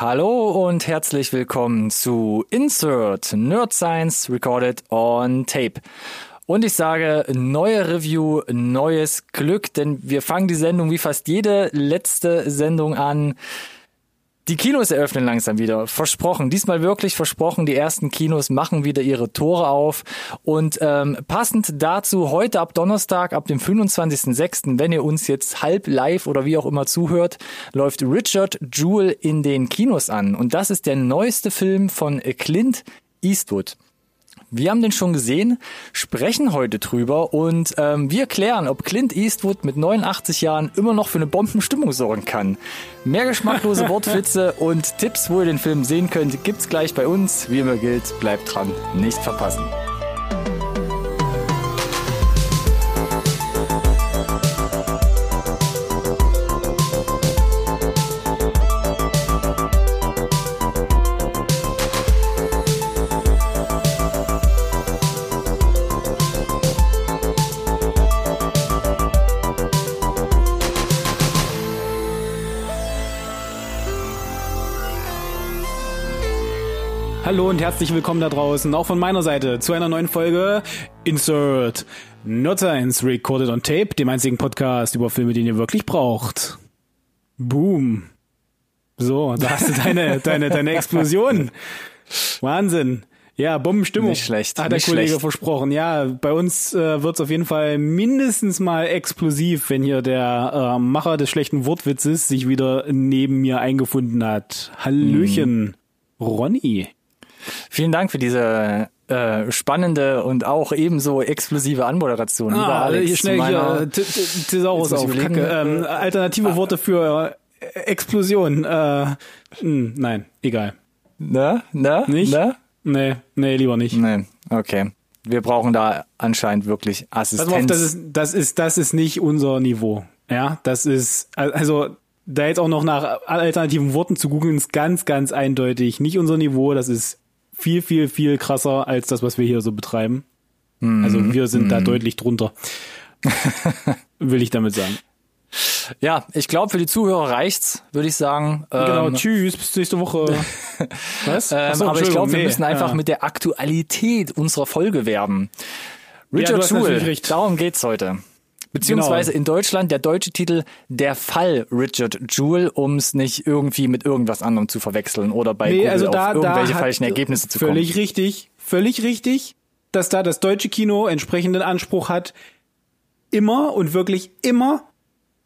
Hallo und herzlich willkommen zu Insert Nerd Science Recorded on Tape. Und ich sage, neue Review, neues Glück, denn wir fangen die Sendung wie fast jede letzte Sendung an die Kinos eröffnen langsam wieder. Versprochen. Diesmal wirklich versprochen. Die ersten Kinos machen wieder ihre Tore auf. Und ähm, passend dazu heute ab Donnerstag, ab dem 25.06., wenn ihr uns jetzt halb live oder wie auch immer zuhört, läuft Richard Jewell in den Kinos an. Und das ist der neueste Film von Clint Eastwood. Wir haben den schon gesehen, sprechen heute drüber und ähm, wir klären, ob Clint Eastwood mit 89 Jahren immer noch für eine Bombenstimmung sorgen kann. Mehr geschmacklose Wortwitze und Tipps, wo ihr den Film sehen könnt, gibt's gleich bei uns. Wie immer gilt, bleibt dran, nicht verpassen. Hallo und herzlich willkommen da draußen, auch von meiner Seite, zu einer neuen Folge Insert Not Science Recorded on Tape, dem einzigen Podcast über Filme, den ihr wirklich braucht. Boom. So, da hast du deine, deine, deine Explosion. Wahnsinn. Ja, Bombenstimmung. Nicht schlecht. Hat der nicht Kollege schlecht. versprochen. Ja, bei uns äh, wird's auf jeden Fall mindestens mal explosiv, wenn hier der äh, Macher des schlechten Wortwitzes sich wieder neben mir eingefunden hat. Hallöchen, Ronny. Vielen Dank für diese äh, spannende und auch ebenso explosive Anmoderation. Ah, Alex, hier schnell hier Thesaurus auf. Kacke. Ähm, alternative Worte für äh, Explosion. Äh, mh, nein, egal. Ne? Ne? Nicht? Ne? Nee, nee, lieber nicht. Nee, okay. Wir brauchen da anscheinend wirklich Assistenz. auf, das ist, das ist, das ist nicht unser Niveau. Ja, das ist, also, da jetzt auch noch nach alternativen Worten zu googeln, ist ganz, ganz eindeutig nicht unser Niveau. Das ist viel, viel, viel krasser als das, was wir hier so betreiben. Also, wir sind da deutlich drunter. Will ich damit sagen. ja, ich glaube, für die Zuhörer reicht's, würde ich sagen. Genau, Ähm, tschüss, bis nächste Woche. Was? ähm, Ach so, aber ich glaube, wir Entschuldigung, müssen nee, einfach ja. mit der Aktualität unserer Folge werben. Richard Jewell, recht. darum geht's heute. Beziehungsweise Genau. in Deutschland der deutsche Titel Der Fall Richard Jewell, um es nicht irgendwie mit irgendwas anderem zu verwechseln oder bei Nee, Google also da, auf irgendwelche da falschen Ergebnisse zu völlig kommen. richtig, völlig richtig, dass da das deutsche Kino entsprechenden Anspruch hat, immer und wirklich immer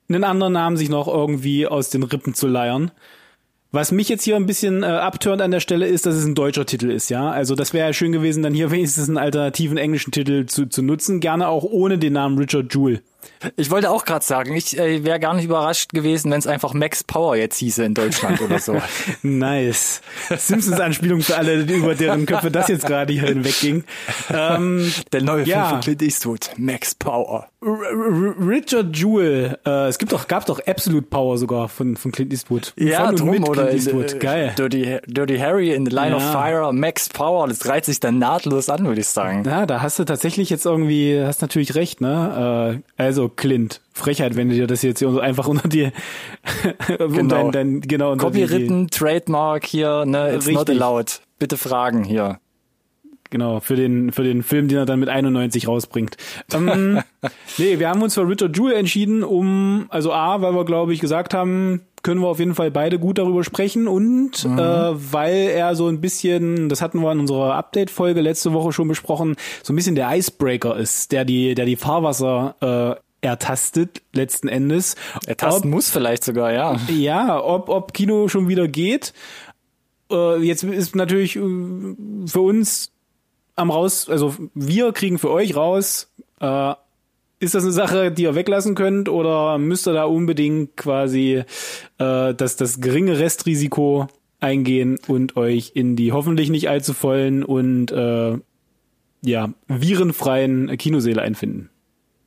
einen anderen Namen sich noch irgendwie aus den Rippen zu leiern. Was mich jetzt hier ein bisschen äh, an der Stelle ist, dass es ein deutscher Titel ist, ja. Also das wäre ja schön gewesen, dann hier wenigstens einen alternativen englischen Titel zu, zu nutzen, gerne auch ohne den Namen Richard Jewell. Ich wollte auch gerade sagen, ich äh, wäre gar nicht überrascht gewesen, wenn es einfach Max Power jetzt hieße in Deutschland oder so. Nice. Simpsons-Anspielung für alle, über deren Köpfe das jetzt gerade hier hinwegging. Ähm, Der neue Ja. Film von Clint Eastwood, Max Power. R- R- Richard Jewell, äh, es gibt doch, gab doch Absolute Power sogar von, von Clint Eastwood. von und mit oder Clint Eastwood. äh, Geil. Dirty, Dirty Harry in The Line of Ja. Fire, Max Power, das reiht sich dann nahtlos an, würde ich sagen. Ja, da hast du tatsächlich jetzt irgendwie, hast natürlich recht, ne? Äh, also Clint, Frechheit, wenn du dir das jetzt hier so einfach unter die, um Genau. dein, genau, unter Copywritten, Trademark hier, ne, it's not Richtig. allowed. Bitte fragen hier. Genau, für den, für den Film, den er dann mit 91 rausbringt. Ähm, nee, wir haben uns für Richard Jewell entschieden, um, also A, weil wir, glaube ich, gesagt haben, können wir auf jeden Fall beide gut darüber sprechen und äh, weil er so ein bisschen, das hatten wir in unserer Update-Folge letzte Woche schon besprochen, so ein bisschen der Icebreaker ist, der die, der die Fahrwasser äh, ertastet, letzten Endes. Er tasten muss vielleicht sogar, ja. Ja, ob, ob Kino schon wieder geht. Äh, jetzt ist natürlich äh, für uns am raus, also wir kriegen für euch raus, äh, ist das eine Sache, die ihr weglassen könnt oder müsst ihr da unbedingt quasi äh, das, das geringe Restrisiko eingehen und euch in die hoffentlich nicht allzu vollen und äh, ja, virenfreien Kinosäle einfinden?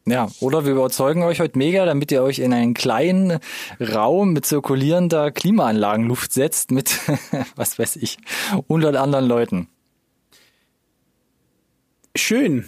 Ja, oder wir überzeugen euch heute mega, damit ihr euch in einen kleinen Raum mit zirkulierender Klimaanlagenluft setzt mit, was weiß ich, 100 anderen Leuten. Schön.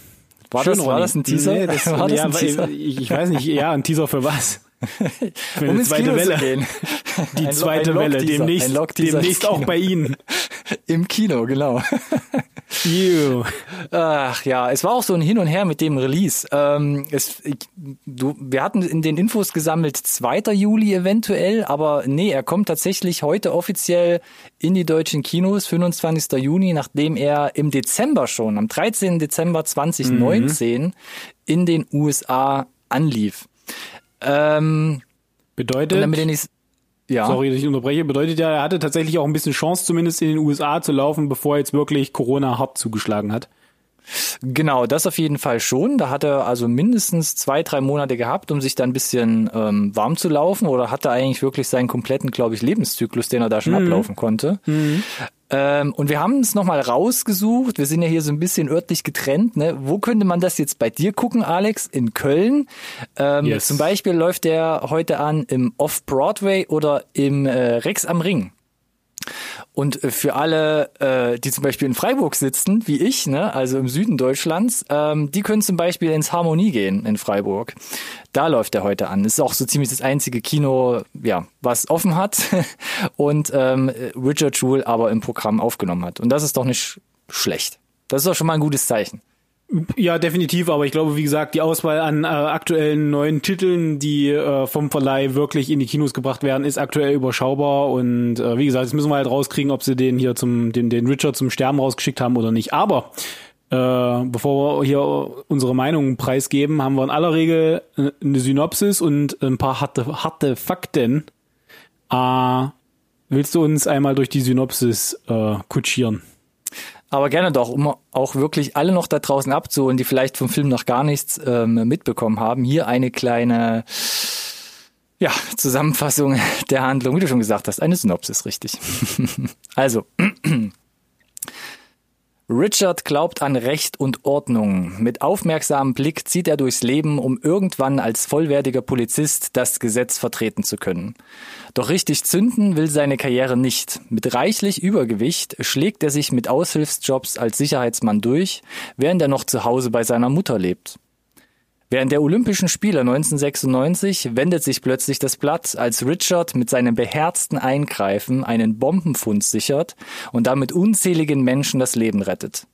War Schön, das- war das ein Teaser? Nee, das, War das ja, ein Teaser? Ich, ich weiß nicht, ja, ein Teaser für was? Für eine zweite Welle. Die Ein zweite ein Welle. Demnächst, demnächst ins auch Kino. bei Ihnen. Im Kino, genau. Ew. Ach ja, es war auch so ein Hin und Her mit dem Release. Ähm, es, ich, du, wir hatten in den Infos gesammelt 2. Juli eventuell, aber nee, er kommt tatsächlich heute offiziell in die deutschen Kinos, 25. Juni, nachdem er im Dezember schon, am 13. Dezember 2019 in den USA anlief. Ähm, Bedeutet, damit ihr nicht, ja. sorry, dass ich unterbreche, bedeutet ja, er hatte tatsächlich auch ein bisschen Chance, zumindest in den USA zu laufen, bevor jetzt wirklich Corona hart zugeschlagen hat. Genau, das auf jeden Fall schon. Da hat er also mindestens zwei, drei Monate gehabt, um sich da ein bisschen ähm, warm zu laufen oder hatte eigentlich wirklich seinen kompletten, glaube ich, Lebenszyklus, den er da schon ablaufen konnte. Ähm, und wir haben es nochmal rausgesucht. Wir sind ja hier so ein bisschen örtlich getrennt. Ne? Wo könnte man das jetzt bei dir gucken, Alex? In Köln. Ähm, Yes. Zum Beispiel läuft der heute an im Off-Broadway oder im äh, Rex am Ring. Und äh, für alle, äh, die zum Beispiel in Freiburg sitzen, wie ich, ne, also im Süden Deutschlands, ähm, die können zum Beispiel ins Harmonie gehen in Freiburg. Da läuft er heute an. Ist auch so ziemlich das einzige Kino, ja, was offen hat und ähm, Richard Jewell aber im Programm aufgenommen hat. Und das ist doch nicht sch- schlecht. Das ist doch schon mal ein gutes Zeichen. Ja, definitiv, aber ich glaube, wie gesagt, die Auswahl an äh, aktuellen neuen Titeln, die äh, vom Verleih wirklich in die Kinos gebracht werden, ist aktuell überschaubar und äh, wie gesagt, jetzt müssen wir halt rauskriegen, ob sie den hier zum den den Richard zum Sterben rausgeschickt haben oder nicht. Aber äh, bevor wir hier unsere Meinung preisgeben, haben wir in aller Regel äh, eine Synopsis und ein paar harte harte Fakten. Äh, willst du uns einmal durch die Synopsis äh, kutschieren? Aber gerne doch, um auch wirklich alle noch da draußen abzuholen, die vielleicht vom Film noch gar nichts ähm, mitbekommen haben. Hier eine kleine ja, Zusammenfassung der Handlung, wie du schon gesagt hast, eine Synopsis, richtig. also, Richard glaubt an Recht und Ordnung. Mit aufmerksamem Blick zieht er durchs Leben, um irgendwann als vollwertiger Polizist das Gesetz vertreten zu können. Doch richtig zünden will seine Karriere nicht. Mit reichlich Übergewicht schlägt er sich mit Aushilfsjobs als Sicherheitsmann durch, während er noch zu Hause bei seiner Mutter lebt. Während der Olympischen Spiele 1996 wendet sich plötzlich das Blatt, als Richard mit seinem beherzten Eingreifen einen Bombenfund sichert und damit unzähligen Menschen das Leben rettet.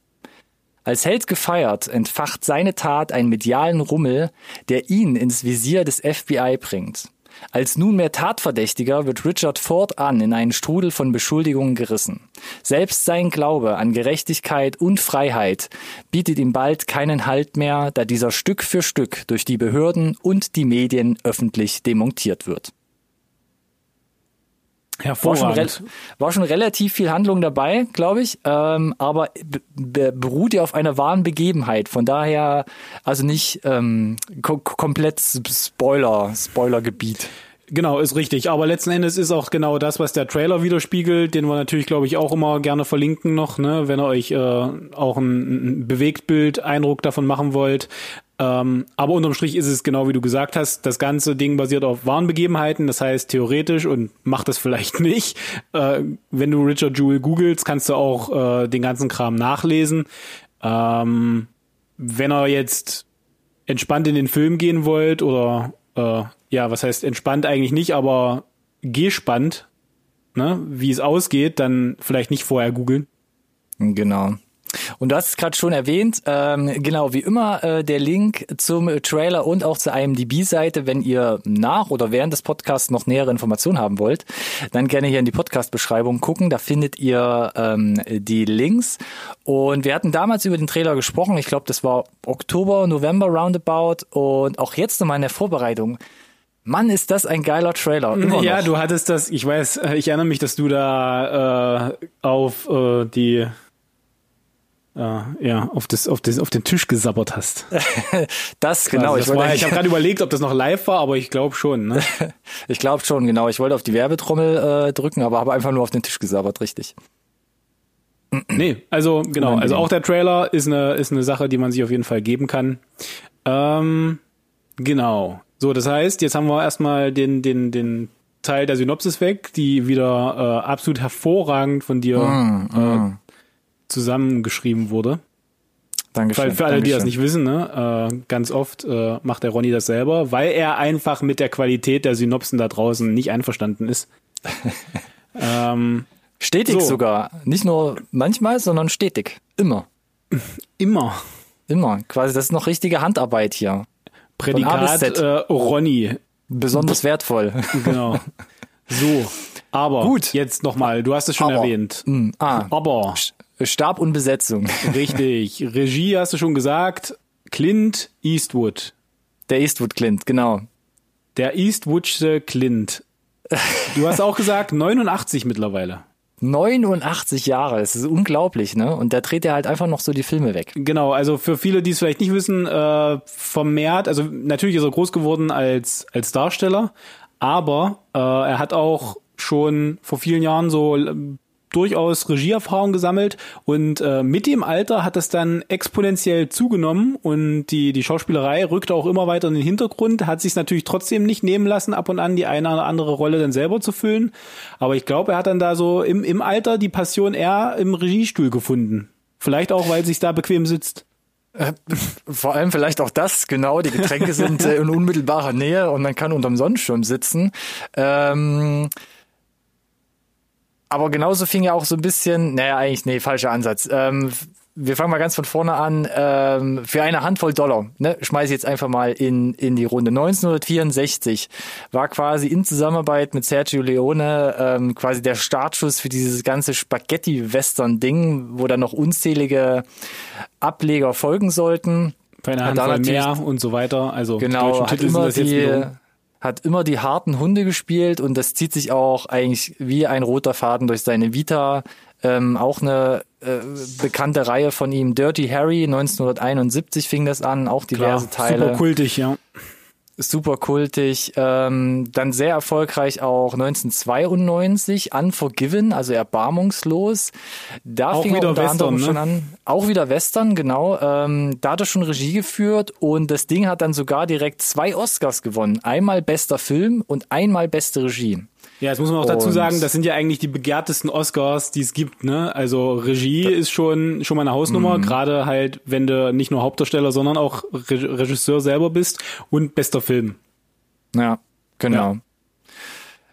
Als Held gefeiert, entfacht seine Tat einen medialen Rummel, der ihn ins Visier des FBI bringt. Als nunmehr Tatverdächtiger wird Richard fortan in einen Strudel von Beschuldigungen gerissen. Selbst sein Glaube an Gerechtigkeit und Freiheit bietet ihm bald keinen Halt mehr, da dieser Stück für Stück durch die Behörden und die Medien öffentlich demontiert wird. War schon, Hervorragend. war schon relativ viel Handlung dabei, glaube ich, ähm, aber be be beruht ja auf einer wahren Begebenheit. Von daher also nicht ähm, ko komplett Spoiler, Spoilergebiet. Genau, ist richtig. Aber letzten Endes ist auch genau das, was der Trailer widerspiegelt, den wir natürlich, glaube ich, auch immer gerne verlinken noch, ne, wenn ihr euch äh, auch ein, ein Bewegtbild-Eindruck davon machen wollt. Ähm, aber unterm Strich ist es genau wie du gesagt hast, das ganze Ding basiert auf wahren Begebenheiten, das heißt theoretisch und macht das vielleicht nicht. Äh, wenn du Richard Jewell googelst, kannst du auch äh, den ganzen Kram nachlesen. Ähm, wenn ihr jetzt entspannt in den Film gehen wollt oder äh, ja, was heißt entspannt eigentlich nicht, aber gespannt, ne, wie es ausgeht, dann vielleicht nicht vorher googeln. Genau. Und du hast es gerade schon erwähnt, ähm, genau wie immer äh, der Link zum Trailer und auch zur IMDb-Seite, wenn ihr nach oder während des Podcasts noch nähere Informationen haben wollt, dann gerne hier in die Podcast-Beschreibung gucken, da findet ihr ähm, die Links. Und wir hatten damals über den Trailer gesprochen, ich glaube das war Oktober, November roundabout und auch jetzt nochmal in der Vorbereitung. Mann, ist das ein geiler Trailer. Ja, du hattest das, ich weiß, äh, ich erinnere mich, dass du da äh, auf äh, die äh, ja, auf das, auf das, auf den Tisch gesabbert hast. das genau. Also ich das wollte ich eigentlich- habe gerade überlegt, ob das noch live war, aber ich glaube schon. Ne? Ich glaube schon, genau. Ich wollte auf die Werbetrommel äh, drücken, aber habe einfach nur auf den Tisch gesabbert, richtig. Nee, also genau, also auch der Trailer ist eine, ist eine Sache, die man sich auf jeden Fall geben kann. Ähm, genau. So, das heißt, jetzt haben wir erstmal den, den, den Teil der Synopsis weg, die wieder äh, absolut hervorragend von dir Mm, äh, zusammengeschrieben wurde. Dankeschön. Für, für alle, die das Dankeschön. nicht wissen, ne, äh, ganz oft äh, macht der Ronny das selber, weil er einfach mit der Qualität der Synopsen da draußen nicht einverstanden ist. ähm, Stetig So. sogar. Nicht nur manchmal, sondern stetig. Immer. immer Immer. Quasi, das ist noch richtige Handarbeit hier. Prädikat äh, Ronny, Besonders wertvoll. genau. So, aber Gut. jetzt nochmal, du hast es schon Aber. erwähnt. Hm, ah, Aber Stab und Besetzung. richtig, Regie hast du schon gesagt, Clint Eastwood. Der Eastwood Clint, genau. Der Eastwoodsche Clint. Du hast auch gesagt, 89 mittlerweile. 89 Jahre, das ist unglaublich, ne? Und da dreht er halt einfach noch so die Filme weg. Genau, also für viele, die es vielleicht nicht wissen, äh, vermehrt, also natürlich ist er groß geworden als, als Darsteller, aber äh, er hat auch schon vor vielen Jahren so äh, durchaus Regieerfahrung gesammelt und äh, mit dem Alter hat das dann exponentiell zugenommen und die, die Schauspielerei rückte auch immer weiter in den Hintergrund, hat sich natürlich trotzdem nicht nehmen lassen, ab und an die eine oder andere Rolle dann selber zu füllen. Aber ich glaube, er hat dann da so im, im Alter die Passion eher im Regiestuhl gefunden. Vielleicht auch, weil sich da bequem sitzt. Vor allem vielleicht auch das, genau, die Getränke sind äh, in unmittelbarer Nähe und man kann unterm Sonnenschirm sitzen. Ähm, aber genauso fing ja auch so ein bisschen, naja, eigentlich, nee, falscher Ansatz. Ähm, wir fangen mal ganz von vorne an. Ähm, für eine Handvoll Dollar, ne, schmeiße ich jetzt einfach mal in, in die Runde. 1964 war quasi in Zusammenarbeit mit Sergio Leone ähm, quasi der Startschuss für dieses ganze Spaghetti-Western-Ding, wo dann noch unzählige Ableger folgen sollten. Hat da Handvoll mehr und so weiter. Also die Genau, deutschen hat Titel sind das jetzt die, wiederum. Hat immer die harten Hunde gespielt und das zieht sich auch eigentlich wie ein roter Faden durch seine Vita. Ähm, auch eine äh, bekannte Reihe von ihm, Dirty Harry, 1971 fing das an, auch diverse Klar, Teile. super kultig, ja. Super kultig. Ähm, dann sehr erfolgreich auch 1992 Unforgiven, also erbarmungslos. Da Auch fing er wieder unter anderem Western, schon ne? an. Auch wieder Western, genau. Ähm, da hat er schon Regie geführt und das Ding hat dann sogar direkt zwei Oscars gewonnen. Einmal bester Film und einmal beste Regie. Ja, jetzt muss man auch dazu sagen, das sind ja eigentlich die begehrtesten Oscars, die es gibt, ne? Also Regie ist schon schon mal eine Hausnummer, Mhm. gerade halt, wenn du nicht nur Hauptdarsteller, sondern auch Re Regisseur selber bist und bester Film. Ja, genau. Ja.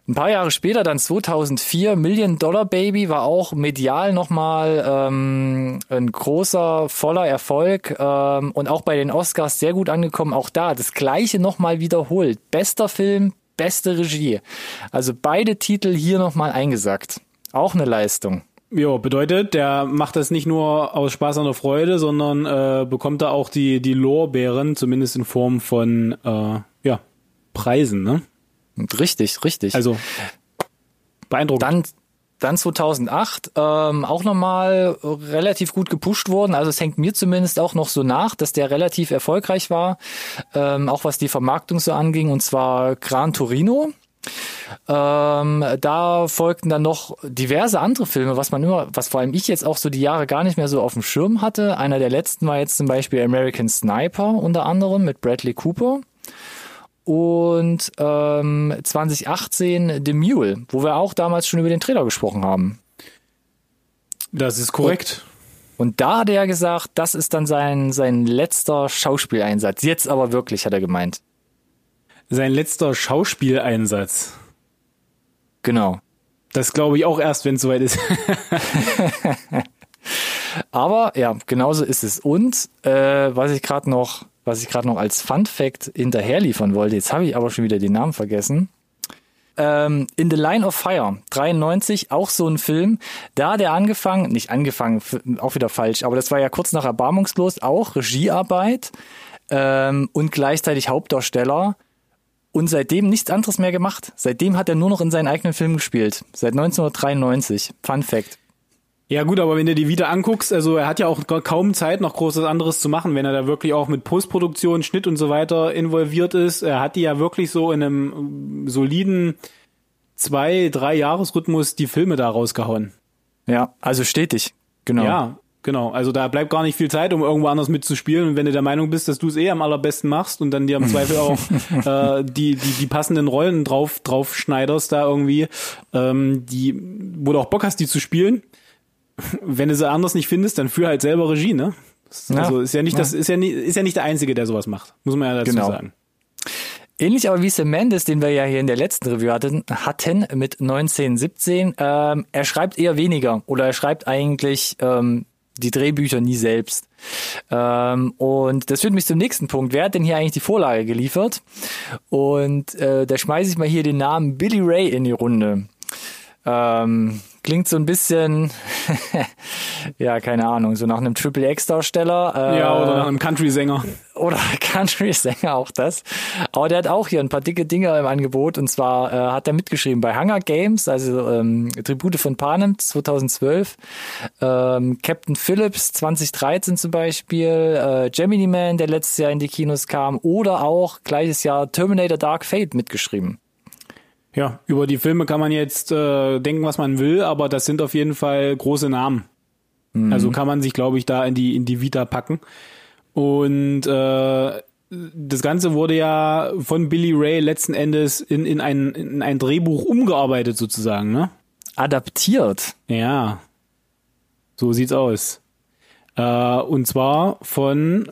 Ein paar Jahre später, dann 2004, Million Dollar Baby war auch medial nochmal ähm, ein großer, voller Erfolg ähm, und auch bei den Oscars sehr gut angekommen. Auch da das gleiche nochmal wiederholt. Bester Film, beste Regie. Also beide Titel hier nochmal eingesackt. Auch eine Leistung. Ja, bedeutet, der macht das nicht nur aus Spaß der Freude, sondern äh, bekommt da auch die die Lorbeeren, zumindest in Form von äh, ja Preisen, ne? Und Richtig, richtig. Also beeindruckend. Dann, dann 2008 ähm, auch nochmal relativ gut gepusht worden. Also es hängt mir zumindest auch noch so nach, dass der relativ erfolgreich war, ähm, auch was die Vermarktung so anging, und zwar Gran Torino. Ähm, da folgten dann noch diverse andere Filme, was man immer, was vor allem ich jetzt auch so die Jahre gar nicht mehr so auf dem Schirm hatte. Einer der letzten war jetzt zum Beispiel American Sniper unter anderem mit Bradley Cooper und ähm, 2018 The Mule, wo wir auch damals schon über den Trailer gesprochen haben. das ist korrekt. Und da hat er gesagt, das ist dann sein, sein letzter Schauspieleinsatz. Jetzt aber wirklich, hat er gemeint. Sein letzter Schauspieleinsatz. Genau. Das glaube ich auch erst, wenn es soweit ist. Aber ja, genauso ist es. Und äh, was ich gerade noch, was ich gerade noch als Fun Fact hinterher liefern wollte, jetzt habe ich aber schon wieder den Namen vergessen. Ähm, In the Line of Fire, 93, auch so ein Film. Da hat er angefangen, nicht angefangen, auch wieder falsch, aber das war ja kurz nach Erbarmungslos, auch Regiearbeit ähm, und gleichzeitig Hauptdarsteller. Und seitdem nichts anderes mehr gemacht. Seitdem hat er nur noch in seinen eigenen Filmen gespielt. Seit 1993. Fun Fact. Ja gut, aber wenn du die wieder anguckst, also er hat ja auch ka- kaum Zeit, noch großes anderes zu machen, wenn er da wirklich auch mit Postproduktion, Schnitt und so weiter involviert ist. Er hat die ja wirklich so in einem ähm, soliden zwei, drei Jahresrhythmus die Filme da rausgehauen. Ja, also stetig. Genau. Ja, genau. Also da bleibt gar nicht viel Zeit, um irgendwo anders mitzuspielen. Und wenn du der Meinung bist, dass du es eh am allerbesten machst und dann dir im Zweifel auch äh, die, die, die passenden Rollen drauf, drauf schneiderst da irgendwie, ähm, die, wo du auch Bock hast, die zu spielen, wenn du sie anders nicht findest, dann führ halt selber Regie, ne? Also ist ja nicht das ist ja nicht ist ja nicht der einzige, der sowas macht, muss man ja dazu Genau. sagen. Ähnlich aber wie Sam Mendes, den wir ja hier in der letzten Review hatten, hatten mit 1917. Ähm, er schreibt eher weniger oder er schreibt eigentlich ähm, die Drehbücher nie selbst. Ähm, und das führt mich zum nächsten Punkt. Wer hat denn hier eigentlich die Vorlage geliefert? Und äh, da schmeiße ich mal hier den Namen Billy Ray in die Runde. Ähm, klingt so ein bisschen, ja, keine Ahnung, so nach einem Triple X-Darsteller. Äh, Ja, oder nach einem Country-Sänger. oder Country-Sänger auch das. Aber der hat auch hier ein paar dicke Dinge im Angebot. Und zwar äh, hat er mitgeschrieben bei Hunger Games, also ähm, Tribute von Panem 2012, ähm, Captain Phillips 2013 zum Beispiel, äh, Gemini Man, der letztes Jahr in die Kinos kam, oder auch gleiches Jahr Terminator Dark Fate mitgeschrieben. Ja, über die Filme kann man jetzt äh, denken, was man will, aber das sind auf jeden Fall große Namen. Also kann man sich, glaube ich, da in die in die Vita packen. Und äh, das Ganze wurde ja von Billy Ray letzten Endes in, in, ein, in ein Drehbuch umgearbeitet sozusagen, ne? Adaptiert. Ja, so sieht's aus. Äh, und zwar von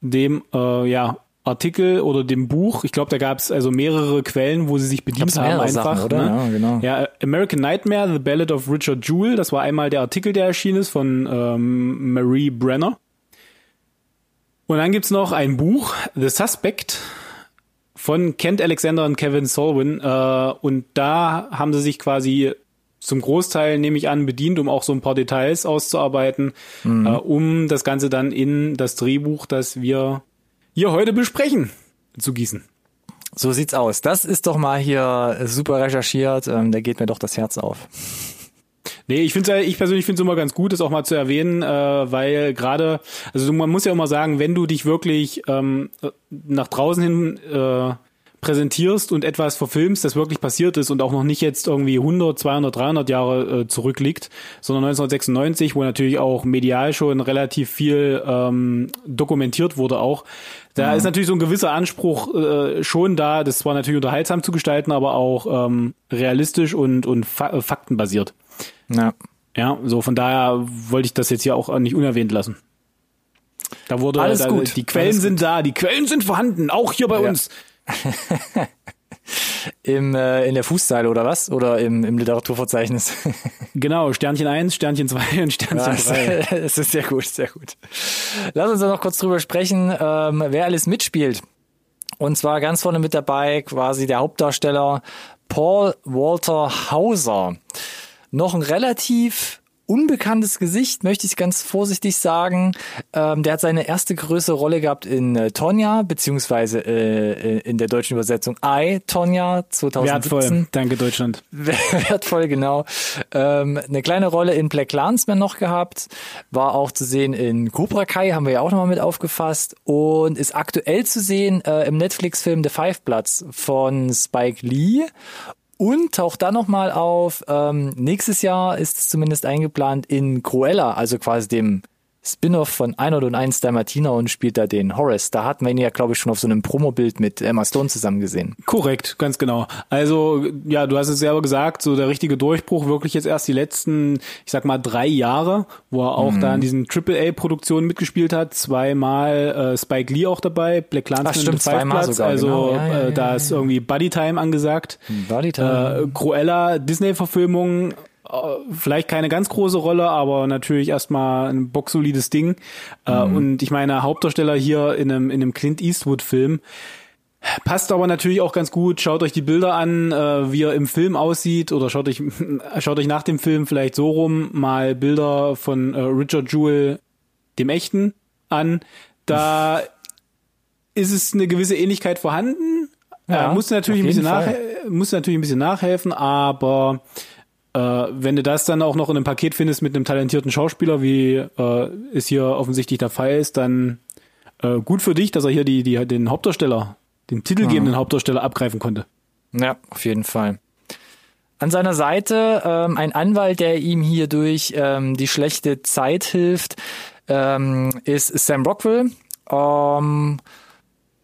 dem äh, ja, Artikel oder dem Buch. Ich glaube, da gab's also mehrere Quellen, wo sie sich bedient haben einfach. Sachen, oder? Ne? Ja, genau. Ja, American Nightmare, The Ballad of Richard Jewell. Das war einmal der Artikel, der erschienen ist von ähm, Marie Brenner. Und dann gibt's noch ein Buch, The Suspect, von Kent Alexander und Kevin Solwin. Äh, und da haben sie sich quasi zum Großteil, nehme ich an, bedient, um auch so ein paar Details auszuarbeiten, äh, um das Ganze dann in das Drehbuch, das wir hier heute besprechen, zu gießen. So sieht's aus. Das ist doch mal hier super recherchiert. Ähm, da geht mir doch das Herz auf. Nee, ich finde ich persönlich finde es immer ganz gut, das auch mal zu erwähnen, äh, weil gerade, also man muss ja immer sagen, wenn du dich wirklich ähm, nach draußen hin äh, präsentierst und etwas verfilmst, das wirklich passiert ist und auch noch nicht jetzt irgendwie 100, 200, 300 Jahre äh, zurückliegt, sondern 1996, wo natürlich auch medial schon relativ viel ähm, dokumentiert wurde auch. Da ist natürlich so ein gewisser Anspruch äh, schon da, das zwar natürlich unterhaltsam zu gestalten, aber auch ähm, realistisch und, und fa äh, faktenbasiert. Ja. Ja, so von daher wollte ich das jetzt hier auch nicht unerwähnt lassen. Da wurde Alles da, gut. die Quellen sind da, die Quellen sind vorhanden, auch hier bei Ja. uns. Im, äh, in der Fußzeile oder was? Oder im, im Literaturverzeichnis? Genau, Sternchen 1, Sternchen 2 und Sternchen Ja, 3. es ist sehr gut, sehr gut. Lass uns doch noch kurz drüber sprechen, ähm, wer alles mitspielt. Und zwar ganz vorne mit dabei quasi der Hauptdarsteller Paul Walter Hauser. Noch ein relativ unbekanntes Gesicht, möchte ich ganz vorsichtig sagen. Ähm, der hat seine erste größere Rolle gehabt in äh, Tonja, beziehungsweise äh, in der deutschen Übersetzung I, Tonja 2017. Wertvoll, danke Deutschland. wertvoll, genau. Ähm, eine kleine Rolle in Black Clansman noch gehabt, war auch zu sehen in Cobra Kai, haben wir ja auch nochmal mit aufgefasst und ist aktuell zu sehen äh, im Netflix-Film The Five Bloods von Spike Lee und taucht dann nochmal auf, ähm, nächstes Jahr ist es zumindest eingeplant in Cruella, also quasi dem Spin-off von Einhard und Eins der Martina und spielt da den Horace. Da hatten wir ihn ja, glaube ich, schon auf so einem Promobild mit Emma Stone zusammen gesehen. Korrekt, ganz genau. Also, ja, du hast es selber gesagt, so der richtige Durchbruch wirklich jetzt erst die letzten, ich sag mal, drei Jahre, wo er auch da in diesen AAA-Produktionen mitgespielt hat. Zweimal äh, Spike Lee auch dabei, Black Clansman Ach, stimmt, zweimal sogar, Also, genau. Ja, ja, äh, da ja, ist irgendwie Buddy Time angesagt. Body Äh, Cruella, Disney-Verfilmung, vielleicht keine ganz große Rolle, aber natürlich erstmal ein boxsolides Ding. Äh, und ich meine, Hauptdarsteller hier in einem, in einem Clint Eastwood-Film. Passt aber natürlich auch ganz gut. Schaut euch die Bilder an, äh, wie er im Film aussieht, oder schaut euch, schaut euch nach dem Film vielleicht so rum mal Bilder von äh, Richard Jewell, dem echten, an. Da ist es eine gewisse Ähnlichkeit vorhanden. Ja, äh, muss natürlich ein bisschen nach, muss natürlich ein bisschen nachhelfen, aber äh, wenn du das dann auch noch in einem Paket findest mit einem talentierten Schauspieler, wie äh, es hier offensichtlich der Fall ist, dann äh, gut für dich, dass er hier die, die, den Hauptdarsteller, den titelgebenden Hauptdarsteller abgreifen konnte. Ja, auf jeden Fall. An seiner Seite ähm, ein Anwalt, der ihm hier durch ähm, die schlechte Zeit hilft, ähm, ist Sam Rockwell. Ähm,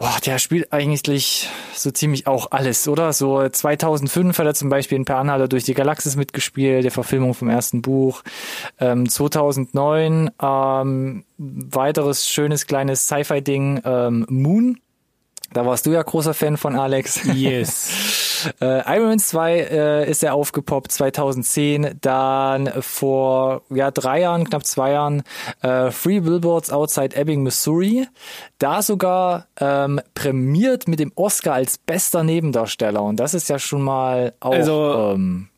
Boah, der spielt eigentlich so ziemlich auch alles, oder? So 2005 hat er zum Beispiel in Per Anhalter durch die Galaxis mitgespielt, der Verfilmung vom ersten Buch. Ähm, 2009 ähm, weiteres schönes kleines Sci-Fi-Ding ähm, Moon. Da warst du ja großer Fan von Alex. Yes. Äh, Iron Man 2 äh, ist er aufgepoppt 2010, dann vor ja drei Jahren, knapp zwei Jahren, äh, Free Billboards Outside Ebbing, Missouri. Da sogar ähm, prämiert mit dem Oscar als bester Nebendarsteller und das ist ja schon mal auch Also- ähm,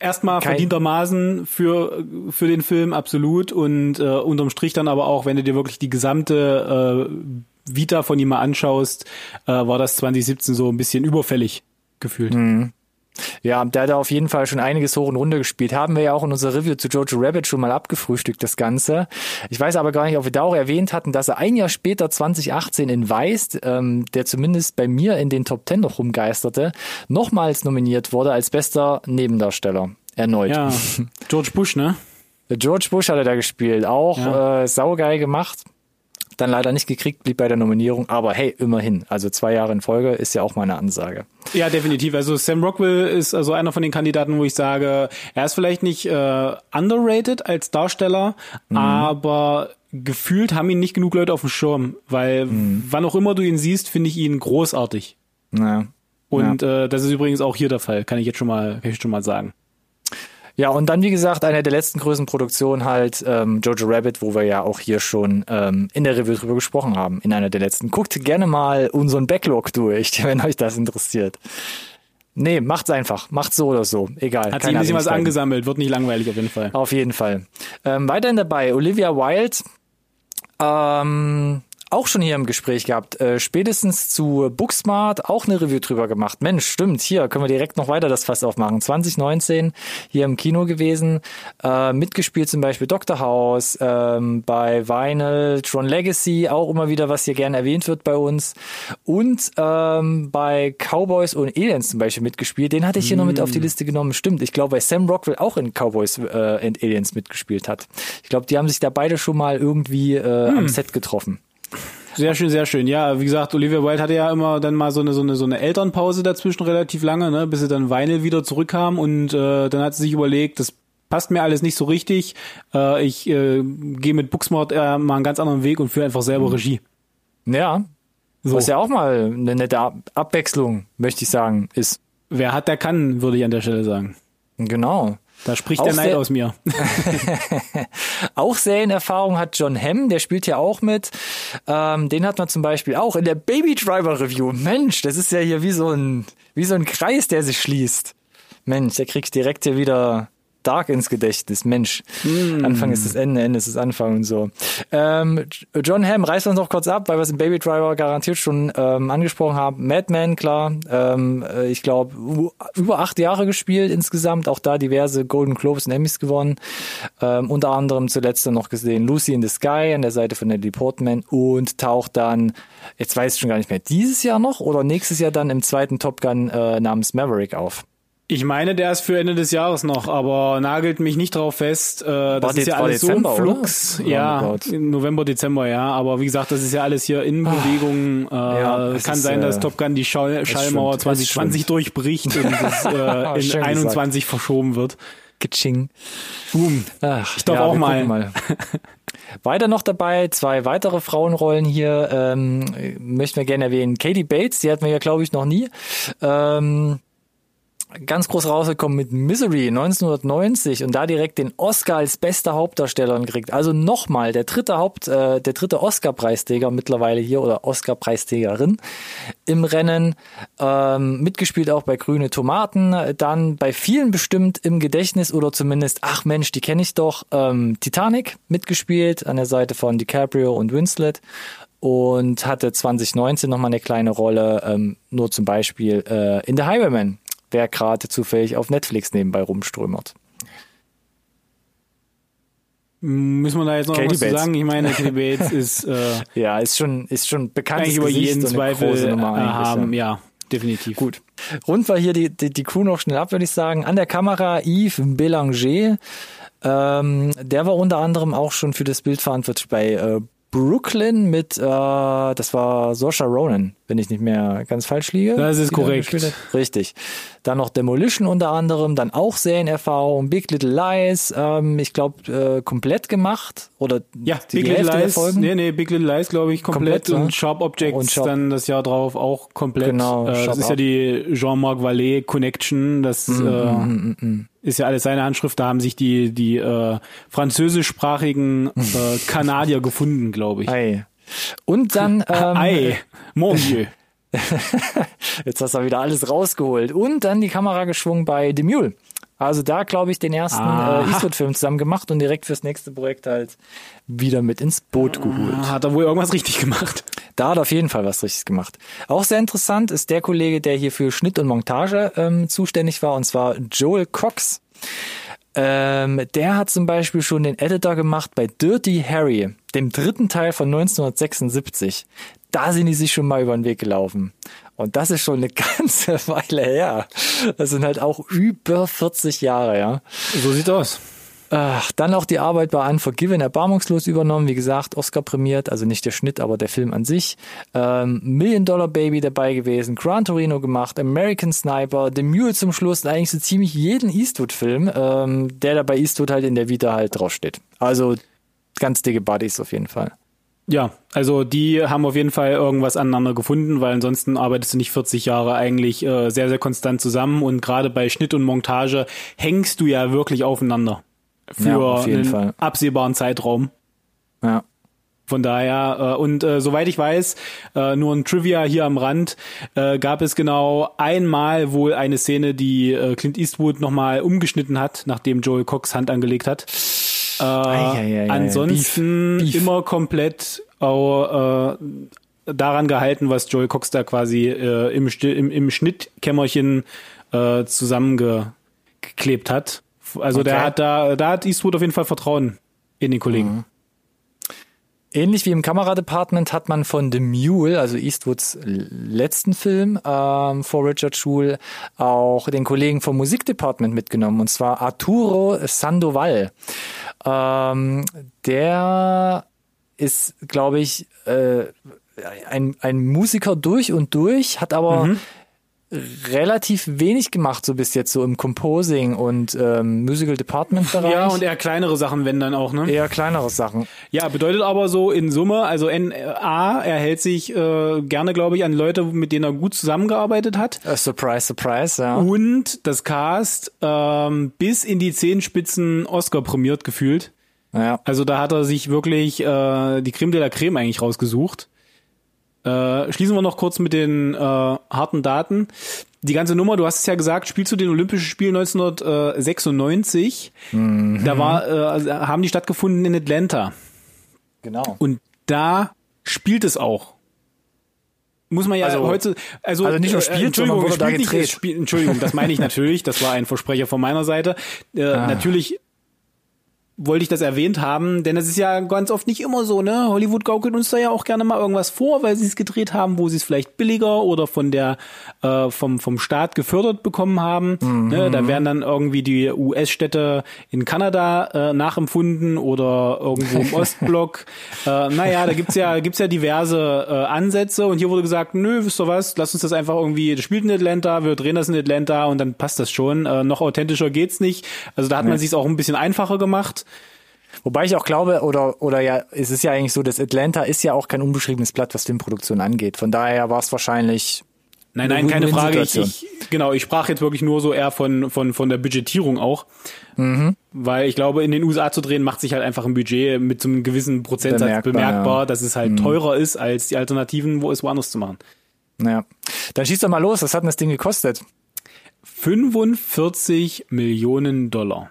Erstmal verdientermaßen für, für den Film, absolut. Und äh, unterm Strich dann aber auch, wenn du dir wirklich die gesamte äh, Vita von ihm mal anschaust, äh, war das 2017 so ein bisschen überfällig gefühlt. Ja, der hat auf jeden Fall schon einiges hoch und runter gespielt. Haben wir ja auch in unserer Review zu Jojo Rabbit schon mal abgefrühstückt, das Ganze. Ich weiß aber gar nicht, ob wir da auch erwähnt hatten, dass er ein Jahr später, 2018, in Weist, ähm, der zumindest bei mir in den Top Ten noch rumgeisterte, nochmals nominiert wurde als bester Nebendarsteller. Erneut. Ja, George Bush, ne? George Bush hat er da gespielt, auch Ja. äh, saugeil gemacht. Dann leider nicht gekriegt, blieb bei der Nominierung, aber hey, immerhin. Also zwei Jahre in Folge ist ja auch mal eine Ansage. Ja, definitiv. Also Sam Rockwell ist also einer von den Kandidaten, wo ich sage, er ist vielleicht nicht äh, underrated als Darsteller, aber gefühlt haben ihn nicht genug Leute auf dem Schirm, weil wann auch immer du ihn siehst, finde ich ihn großartig. Naja. Und äh, das ist übrigens auch hier der Fall, kann ich jetzt schon mal, kann ich jetzt schon mal sagen. Ja, und dann, wie gesagt, eine der letzten größten Produktionen halt ähm, Jojo Rabbit, wo wir ja auch hier schon ähm, in der Review drüber gesprochen haben, in einer der letzten. Guckt gerne mal unseren Backlog durch, wenn euch das interessiert. Nee, macht's einfach. Macht's so oder so. Egal. Hat sich ein bisschen was angesammelt, wird nicht langweilig auf jeden Fall. Auf jeden Fall. Ähm, weiterhin dabei, Olivia Wilde. Ähm, auch schon hier im Gespräch gehabt. Äh, spätestens zu Booksmart auch eine Review drüber gemacht. Mensch, stimmt, hier können wir direkt noch weiter das Fass aufmachen. 2019 hier im Kino gewesen. Äh, mitgespielt zum Beispiel Dr. House, ähm, bei Vinyl, Tron Legacy, auch immer wieder, was hier gerne erwähnt wird bei uns. Und ähm, bei Cowboys und Aliens zum Beispiel mitgespielt. Den hatte ich hier noch mit auf die Liste genommen. Stimmt, ich glaube, weil Sam Rockwell auch in Cowboys äh, and Aliens mitgespielt hat. Ich glaube, die haben sich da beide schon mal irgendwie äh, am Set getroffen. Sehr schön, sehr schön. Ja, wie gesagt, Olivia Wilde hatte ja immer dann mal so eine so eine so eine Elternpause dazwischen relativ lange, ne, bis sie dann Vinyl wieder zurückkam und äh, dann hat sie sich überlegt, das passt mir alles nicht so richtig. Äh, ich äh, gehe mit Booksmart äh, mal einen ganz anderen Weg und führe einfach selber Regie. Ja, So. was ja auch mal eine nette Ab Abwechslung, möchte ich sagen, ist. Wer hat, der kann, würde ich an der Stelle sagen. Genau. Da spricht Auch der Neid aus mir. Auch Serienerfahrung hat John Hamm, der spielt ja auch mit. Ähm, den hat man zum Beispiel auch in der Baby Driver Review. Mensch, das ist ja hier wie so ein, wie so ein Kreis, der sich schließt. Mensch, der kriegt direkt hier wieder Dark ins Gedächtnis. Mensch, Anfang ist das Ende, Ende ist das Anfang und so. Ähm, John Hamm, reißt uns noch kurz ab, weil wir es im Baby Driver garantiert schon ähm, angesprochen haben. Madman, klar. Ähm, äh, ich glaube, über acht Jahre gespielt insgesamt. Auch da diverse Golden Globes und Emmys gewonnen. Ähm, unter anderem zuletzt dann noch gesehen Lucy in the Sky an der Seite von Natalie Portman und taucht dann, jetzt weiß ich schon gar nicht mehr, dieses Jahr noch oder nächstes Jahr dann im zweiten Top Gun äh, namens Maverick auf. Ich meine, der ist für Ende des Jahres noch, aber nagelt mich nicht drauf fest. Äh, das ist ja alles Dezember, so im Flux. oder? Ja, Roundabout. im November, Dezember, ja. Aber wie gesagt, das ist ja alles hier in Bewegung. Äh, Ah. Ja, es kann ist, sein, dass äh, Top Gun die Schall Schallmauer stimmt, es 2020 stimmt. durchbricht und es äh, in Schön 21 verschoben wird. Kitsching. Boom. Ach, Ich darf auch wir mal. gucken Weiter noch dabei, zwei weitere Frauenrollen hier, ähm, möchten wir gerne erwähnen. Katie Bates, die hatten wir ja, glaube ich, noch nie. Ähm, ganz groß rausgekommen mit Misery 1990 und da direkt den Oscar als bester Hauptdarstellerin kriegt. Also nochmal der dritte Haupt, äh, der dritte Oscar-Preisträger mittlerweile hier oder Oscar-Preisträgerin im Rennen. Ähm, mitgespielt auch bei Grüne Tomaten, dann bei vielen bestimmt im Gedächtnis oder zumindest, ach Mensch, die kenne ich doch, ähm, Titanic mitgespielt an der Seite von DiCaprio und Winslet und hatte 2019 nochmal eine kleine Rolle, ähm, nur zum Beispiel äh, in The Highwayman, wer gerade zufällig auf Netflix nebenbei rumströmert. Müssen wir da jetzt noch Katie was Bates. sagen? Ich meine, Katie Bates ist äh, Ja, ist schon, ist schon bekannt. über jeden Zweifel haben. ja. Ja, definitiv. Gut. Rund war hier die, die, die Crew noch schnell ab, würde ich sagen. An der Kamera Yves Belanger. Ähm, der war unter anderem auch schon für das Bild verantwortlich bei äh, Brooklyn mit, äh, das war Saoirse Ronan, wenn ich nicht mehr ganz falsch liege. Das ist korrekt. Richtig. Dann noch Demolition unter anderem, dann auch Serienerfahrung, Big Little Lies, ähm, ich glaube äh, komplett gemacht oder Ja, die, Big die Little Lies, Folgen. nee, nee, Big Little Lies, glaube ich, komplett, Komplett, ne? und Sharp Objects Und Sharp- dann das Jahr drauf auch komplett. Genau, äh, das ist ja die Jean-Marc Vallée Connection, das Mhm, äh, ist ja alles seine Handschrift, da haben sich die, die äh, französischsprachigen äh, Kanadier gefunden, glaube ich. Ei. Und dann ähm, Ei, mon Dieu. Jetzt hast du wieder alles rausgeholt. Und dann die Kamera geschwungen bei The Mule. Also da, glaube ich, den ersten Aha. äh, Eastwood-Film zusammen gemacht und direkt fürs nächste Projekt halt wieder mit ins Boot geholt. Hat er wohl irgendwas richtig gemacht. Da hat er auf jeden Fall was richtig gemacht. Auch sehr interessant ist der Kollege, der hier für Schnitt und Montage ähm, zuständig war, und zwar Joel Cox. Ähm, der hat zum Beispiel schon den Editor gemacht bei Dirty Harry, dem dritten Teil von 1976. Da sind die sich schon mal über den Weg gelaufen. Und das ist schon eine ganze Weile her. Das sind halt auch über 40 Jahre, ja. So sieht's aus. Ach, dann auch die Arbeit bei Unforgiven erbarmungslos übernommen, wie gesagt, Oscar prämiert, also nicht der Schnitt, aber der Film an sich. Ähm, Million Dollar Baby dabei gewesen, Gran Torino gemacht, American Sniper, The Mule zum Schluss, eigentlich so ziemlich jeden Eastwood-Film, ähm, der da bei Eastwood halt in der Vita halt draufsteht. Also ganz dicke Buddies auf jeden Fall. Ja, also die haben auf jeden Fall irgendwas aneinander gefunden, weil ansonsten arbeitest du nicht 40 Jahre eigentlich äh, sehr, sehr konstant zusammen und gerade bei Schnitt und Montage hängst du ja wirklich aufeinander für Ja, einen Fall. absehbaren Zeitraum. Ja. Von daher, äh, und äh, soweit ich weiß, äh, nur ein Trivia hier am Rand, äh, gab es genau einmal wohl eine Szene, die äh, Clint Eastwood nochmal umgeschnitten hat, nachdem Joel Cox Hand angelegt hat. Äh, ansonsten Beef. Beef. immer komplett auch, äh, daran gehalten, was Joel Cox da quasi äh, im, im, im Schnittkämmerchen äh, zusammengeklebt hat. Also der Okay. hat da, da hat Eastwood auf jeden Fall Vertrauen in den Kollegen. Mhm. Ähnlich wie im Kameradepartment hat man von The Mule, also Eastwoods letzten Film ähm, vor Richard Schul, auch den Kollegen vom Musikdepartment mitgenommen, und zwar Arturo Sandoval. Ähm, der ist, glaube ich, äh, ein, ein Musiker durch und durch, hat aber Mhm. Relativ wenig gemacht, so bis jetzt so im Composing und ähm, Musical Department Bereich. Ja, und eher kleinere Sachen, wenn dann auch, ne? eher kleinere Sachen. Ja, bedeutet aber so in Summe, also NA, er hält sich äh, gerne, glaube ich, an Leute, mit denen er gut zusammengearbeitet hat. Äh, surprise, surprise, ja. Und das Cast ähm, bis in die Zehenspitzen Oscar prämiert gefühlt. ja. Also da hat er sich wirklich äh, die Creme de la Creme eigentlich rausgesucht. Äh, schließen wir noch kurz mit den äh, harten Daten. Die ganze Nummer, du hast es ja gesagt, spielt zu den Olympischen Spielen 1996. Da war, äh, also haben die stattgefunden in Atlanta. Genau. Und da spielt es auch. Muss man ja Also- heute, also, also nicht nur äh, spielt, Entschuldigung, sondern wurde da nicht, gedreht. es spielt, Entschuldigung, das meine ich natürlich, das war ein Versprecher von meiner Seite. Äh, Ah. Natürlich wollte ich das erwähnt haben, denn es ist ja ganz oft nicht immer so, ne? Hollywood gaukelt uns da ja auch gerne mal irgendwas vor, weil sie es gedreht haben, wo sie es vielleicht billiger oder von der äh, vom vom Staat gefördert bekommen haben. Ne? Da werden dann irgendwie die US-Städte in Kanada äh, nachempfunden oder irgendwo im Ostblock. äh, naja, da gibt's ja gibt's ja diverse äh, Ansätze und hier wurde gesagt, nö, wisst ihr was, lass uns das einfach irgendwie, das spielt in Atlanta, wir drehen das in Atlanta und dann passt das schon. Äh, noch authentischer geht's nicht. Also da hat man sich's auch ein bisschen einfacher gemacht. Wobei ich auch glaube, oder, oder ja, es ist ja eigentlich so, dass Atlanta ist ja auch kein unbeschriebenes Blatt, was Filmproduktion angeht. Von daher war es wahrscheinlich. Nein, nein, keine Frage. Ich, ich, genau, ich sprach jetzt wirklich nur so eher von, von, von der Budgetierung auch. Mhm. Weil ich glaube, in den USA zu drehen, macht sich halt einfach ein Budget mit so einem gewissen Prozentsatz Bemerkbar, bemerkbar, ja. Mhm. dass es halt teurer ist, als die Alternativen, wo es woanders zu machen. Naja. Dann schieß doch mal los, was hat denn das Ding gekostet? 45 Millionen Dollar.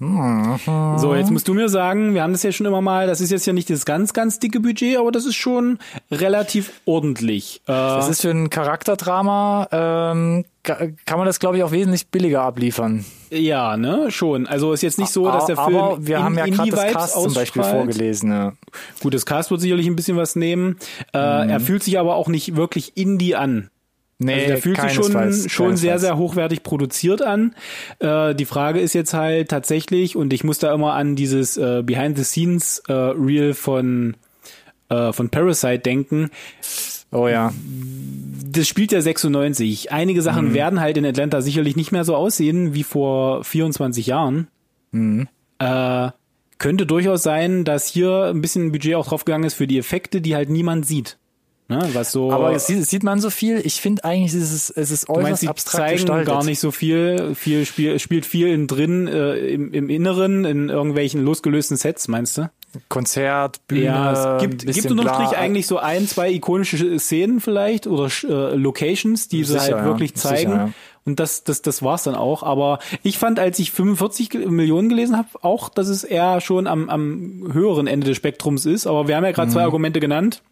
So, jetzt musst du mir sagen, wir haben das ja schon immer mal, das ist jetzt ja nicht das ganz, ganz dicke Budget, aber das ist schon relativ ordentlich. Äh, Das ist für ein Charakterdrama, ähm, ka- kann man das, glaube ich, auch wesentlich billiger abliefern. ja, ne, schon. Also ist jetzt nicht so, dass der Film Aber wir in- haben ja gerade das Cast zum Beispiel ausstrahlt. vorgelesen. Ja. Gut, das Cast wird sicherlich ein bisschen was nehmen. Äh, Mhm. Er fühlt sich aber auch nicht wirklich Indie an. Nee, Also der fühlt sich schon, schon sehr, sehr hochwertig produziert an. Äh, die Frage ist jetzt halt tatsächlich, und ich muss da immer an dieses äh, Behind-the-Scenes äh, Reel von äh, von Parasite denken. Oh ja. Das spielt ja 96. Einige Sachen Mhm. werden halt in Atlanta sicherlich nicht mehr so aussehen wie vor 24 Jahren. Mhm. Äh, könnte durchaus sein, dass hier ein bisschen Budget auch draufgegangen ist für die Effekte, die halt niemand sieht. Ne, was so. Aber es sieht, sieht man so viel? Ich finde eigentlich, es ist, es ist Du meinst, äußerst sie abstrakt zeigen gestaltet. gar nicht so viel, viel spiel, spielt viel in drin, äh, im, im Inneren, in irgendwelchen losgelösten Sets, meinst du? Konzert, Bühne, Ja, es gibt, gibt unterm Strich eigentlich so ein, zwei ikonische Szenen vielleicht oder äh, Locations, die sie Sicher, halt ja. wirklich Sicher, zeigen. ja. Und das, das, das war's dann auch. Aber ich fand, als ich 45 ge- Millionen gelesen habe, auch, dass es eher schon am, am höheren Ende des Spektrums ist. Aber wir haben ja gerade Mhm. zwei Argumente genannt.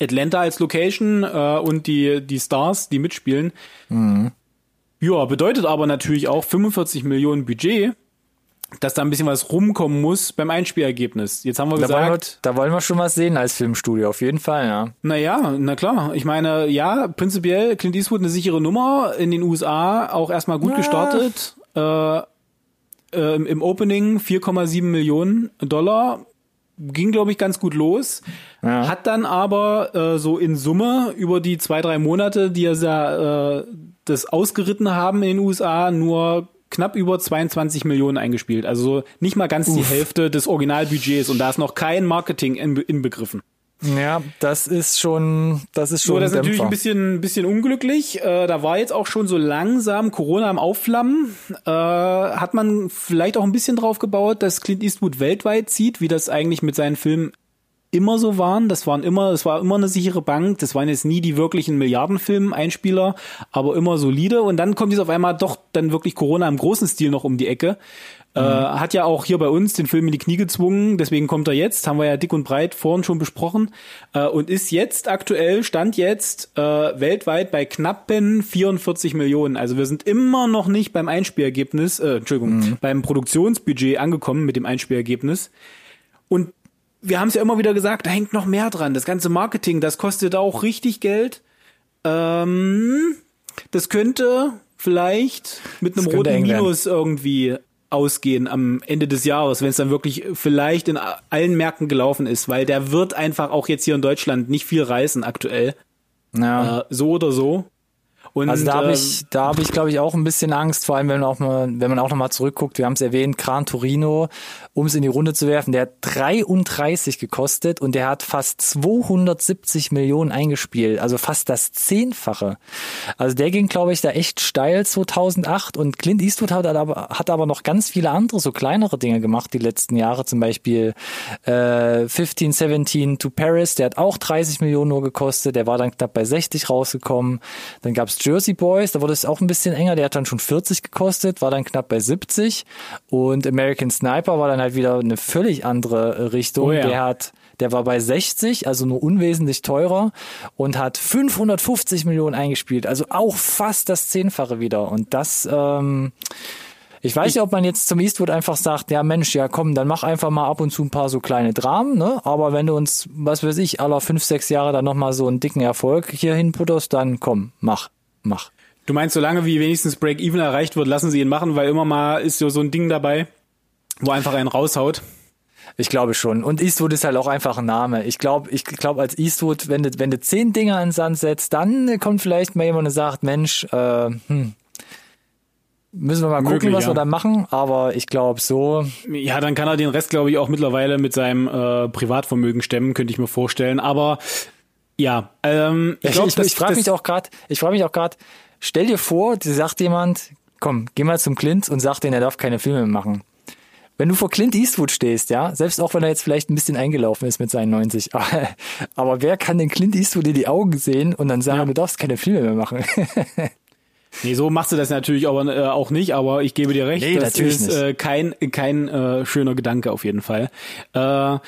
Atlanta als Location äh, und die, die Stars, die mitspielen. Mhm. Ja, bedeutet aber natürlich auch 45 Millionen Budget, dass da ein bisschen was rumkommen muss beim Einspielergebnis. Jetzt haben wir Da wollen, wir, gesagt, da wollen wir schon was sehen als Filmstudio, auf jeden Fall, ja. naja, na klar. Ich meine, ja, prinzipiell Clint Eastwood eine sichere Nummer, in den USA auch erstmal gut Ja. gestartet. Äh, äh, Im Opening 4,7 Millionen Dollar. Ging, glaube ich, ganz gut los. Ja. Hat dann aber äh, so in Summe über die zwei, drei Monate, die er äh, das ausgeritten haben in den USA, nur knapp über 22 Millionen eingespielt. Also so nicht mal ganz die Hälfte des Originalbudgets und da ist noch kein Marketing inbe inbegriffen. Ja, das ist schon, das ist schon So, das ist ein natürlich ein bisschen, bisschen unglücklich. Äh, da war jetzt auch schon so langsam Corona am Aufflammen. Äh, hat man vielleicht auch ein bisschen drauf gebaut, dass Clint Eastwood weltweit zieht, wie das eigentlich mit seinen Filmen immer so waren. Das waren immer, das war immer eine sichere Bank. Das waren jetzt nie die wirklichen Milliardenfilm-Einspieler, aber immer solide. Und dann kommt jetzt auf einmal doch dann wirklich Corona im großen Stil noch um die Ecke. Äh, hat ja auch hier bei uns den Film in die Knie gezwungen, deswegen kommt er jetzt, haben wir ja dick und breit vorhin schon besprochen, äh, und ist jetzt aktuell, stand jetzt äh, weltweit bei knappen 44 Millionen. Also wir sind immer noch nicht beim Einspielergebnis, äh, Entschuldigung, beim Produktionsbudget angekommen mit dem Einspielergebnis. Und wir haben es ja immer wieder gesagt, da hängt noch mehr dran. Das ganze Marketing, das kostet auch richtig Geld. Ähm, das könnte vielleicht mit einem roten. Minus irgendwie ausgehen am Ende des Jahres, wenn es dann wirklich vielleicht in allen Märkten gelaufen ist, weil der wird einfach auch jetzt hier in Deutschland nicht viel reißen aktuell, ja. äh, so oder so. Und Also da habe ich, da habe ich, glaube ich, auch ein bisschen Angst, vor allem wenn man auch mal, wenn man auch noch mal zurückguckt. Wir haben es erwähnt, Gran Torino, um es in die Runde zu werfen, der hat 33 gekostet und der hat fast 270 Millionen eingespielt, also fast das Zehnfache. Also der ging, glaube ich, da echt steil 2008 und Clint Eastwood hat aber, hat aber noch ganz viele andere, so kleinere Dinge gemacht die letzten Jahre, zum Beispiel äh, 15, 17 to Paris, der hat auch 30 Millionen nur gekostet, der war dann knapp bei 60 rausgekommen. Dann gab's Jersey Boys, da wurde es auch ein bisschen enger, der hat dann schon 40 gekostet, war dann knapp bei 70 und American Sniper war dann halt wieder eine völlig andere äh, Richtung. Oh ja. Der hat der war bei 60, also nur unwesentlich teurer und hat 550 Millionen eingespielt, also auch fast das Zehnfache wieder. Und das, ähm, ich weiß nicht, ob man jetzt zum Eastwood einfach sagt, ja Mensch, ja komm, dann mach einfach mal ab und zu ein paar so kleine Dramen, ne? Aber wenn du uns, was weiß ich, aller fünf, sechs Jahre dann nochmal so einen dicken Erfolg hier hinputterst, dann komm, mach, mach. Du meinst, solange wie wenigstens Break-Even erreicht wird, lassen sie ihn machen, weil immer mal ist so so ein Ding dabei, wo einfach einen raushaut. Ich glaube schon. Und Eastwood ist halt auch einfach ein Name. Ich glaube, ich glaube als Eastwood, wenn du, wenn du zehn Dinger in den Sand setzt, dann kommt vielleicht mal jemand und sagt, Mensch, äh, hm, müssen wir mal gucken, Möglich, was ja. wir da machen. Aber ich glaube so, Ja, dann kann er den Rest, glaube ich, auch mittlerweile mit seinem äh, Privatvermögen stemmen, könnte ich mir vorstellen. Aber ja, ähm, ich ich, ich, ich frage mich auch gerade, ich frage mich auch gerade, stell dir vor, dir sagt jemand, komm, geh mal zum Clint und sag denen, er darf keine Filme mehr machen. Wenn du vor Clint Eastwood stehst, ja, selbst auch wenn er jetzt vielleicht ein bisschen eingelaufen ist mit seinen 90, aber, aber wer kann den Clint Eastwood in die Augen sehen und dann sagen, du darfst keine Filme mehr machen? Nee, so machst du das natürlich aber äh, auch nicht, aber ich gebe dir recht, Nee, das natürlich ist äh, kein kein äh, schöner Gedanke auf jeden Fall. Äh,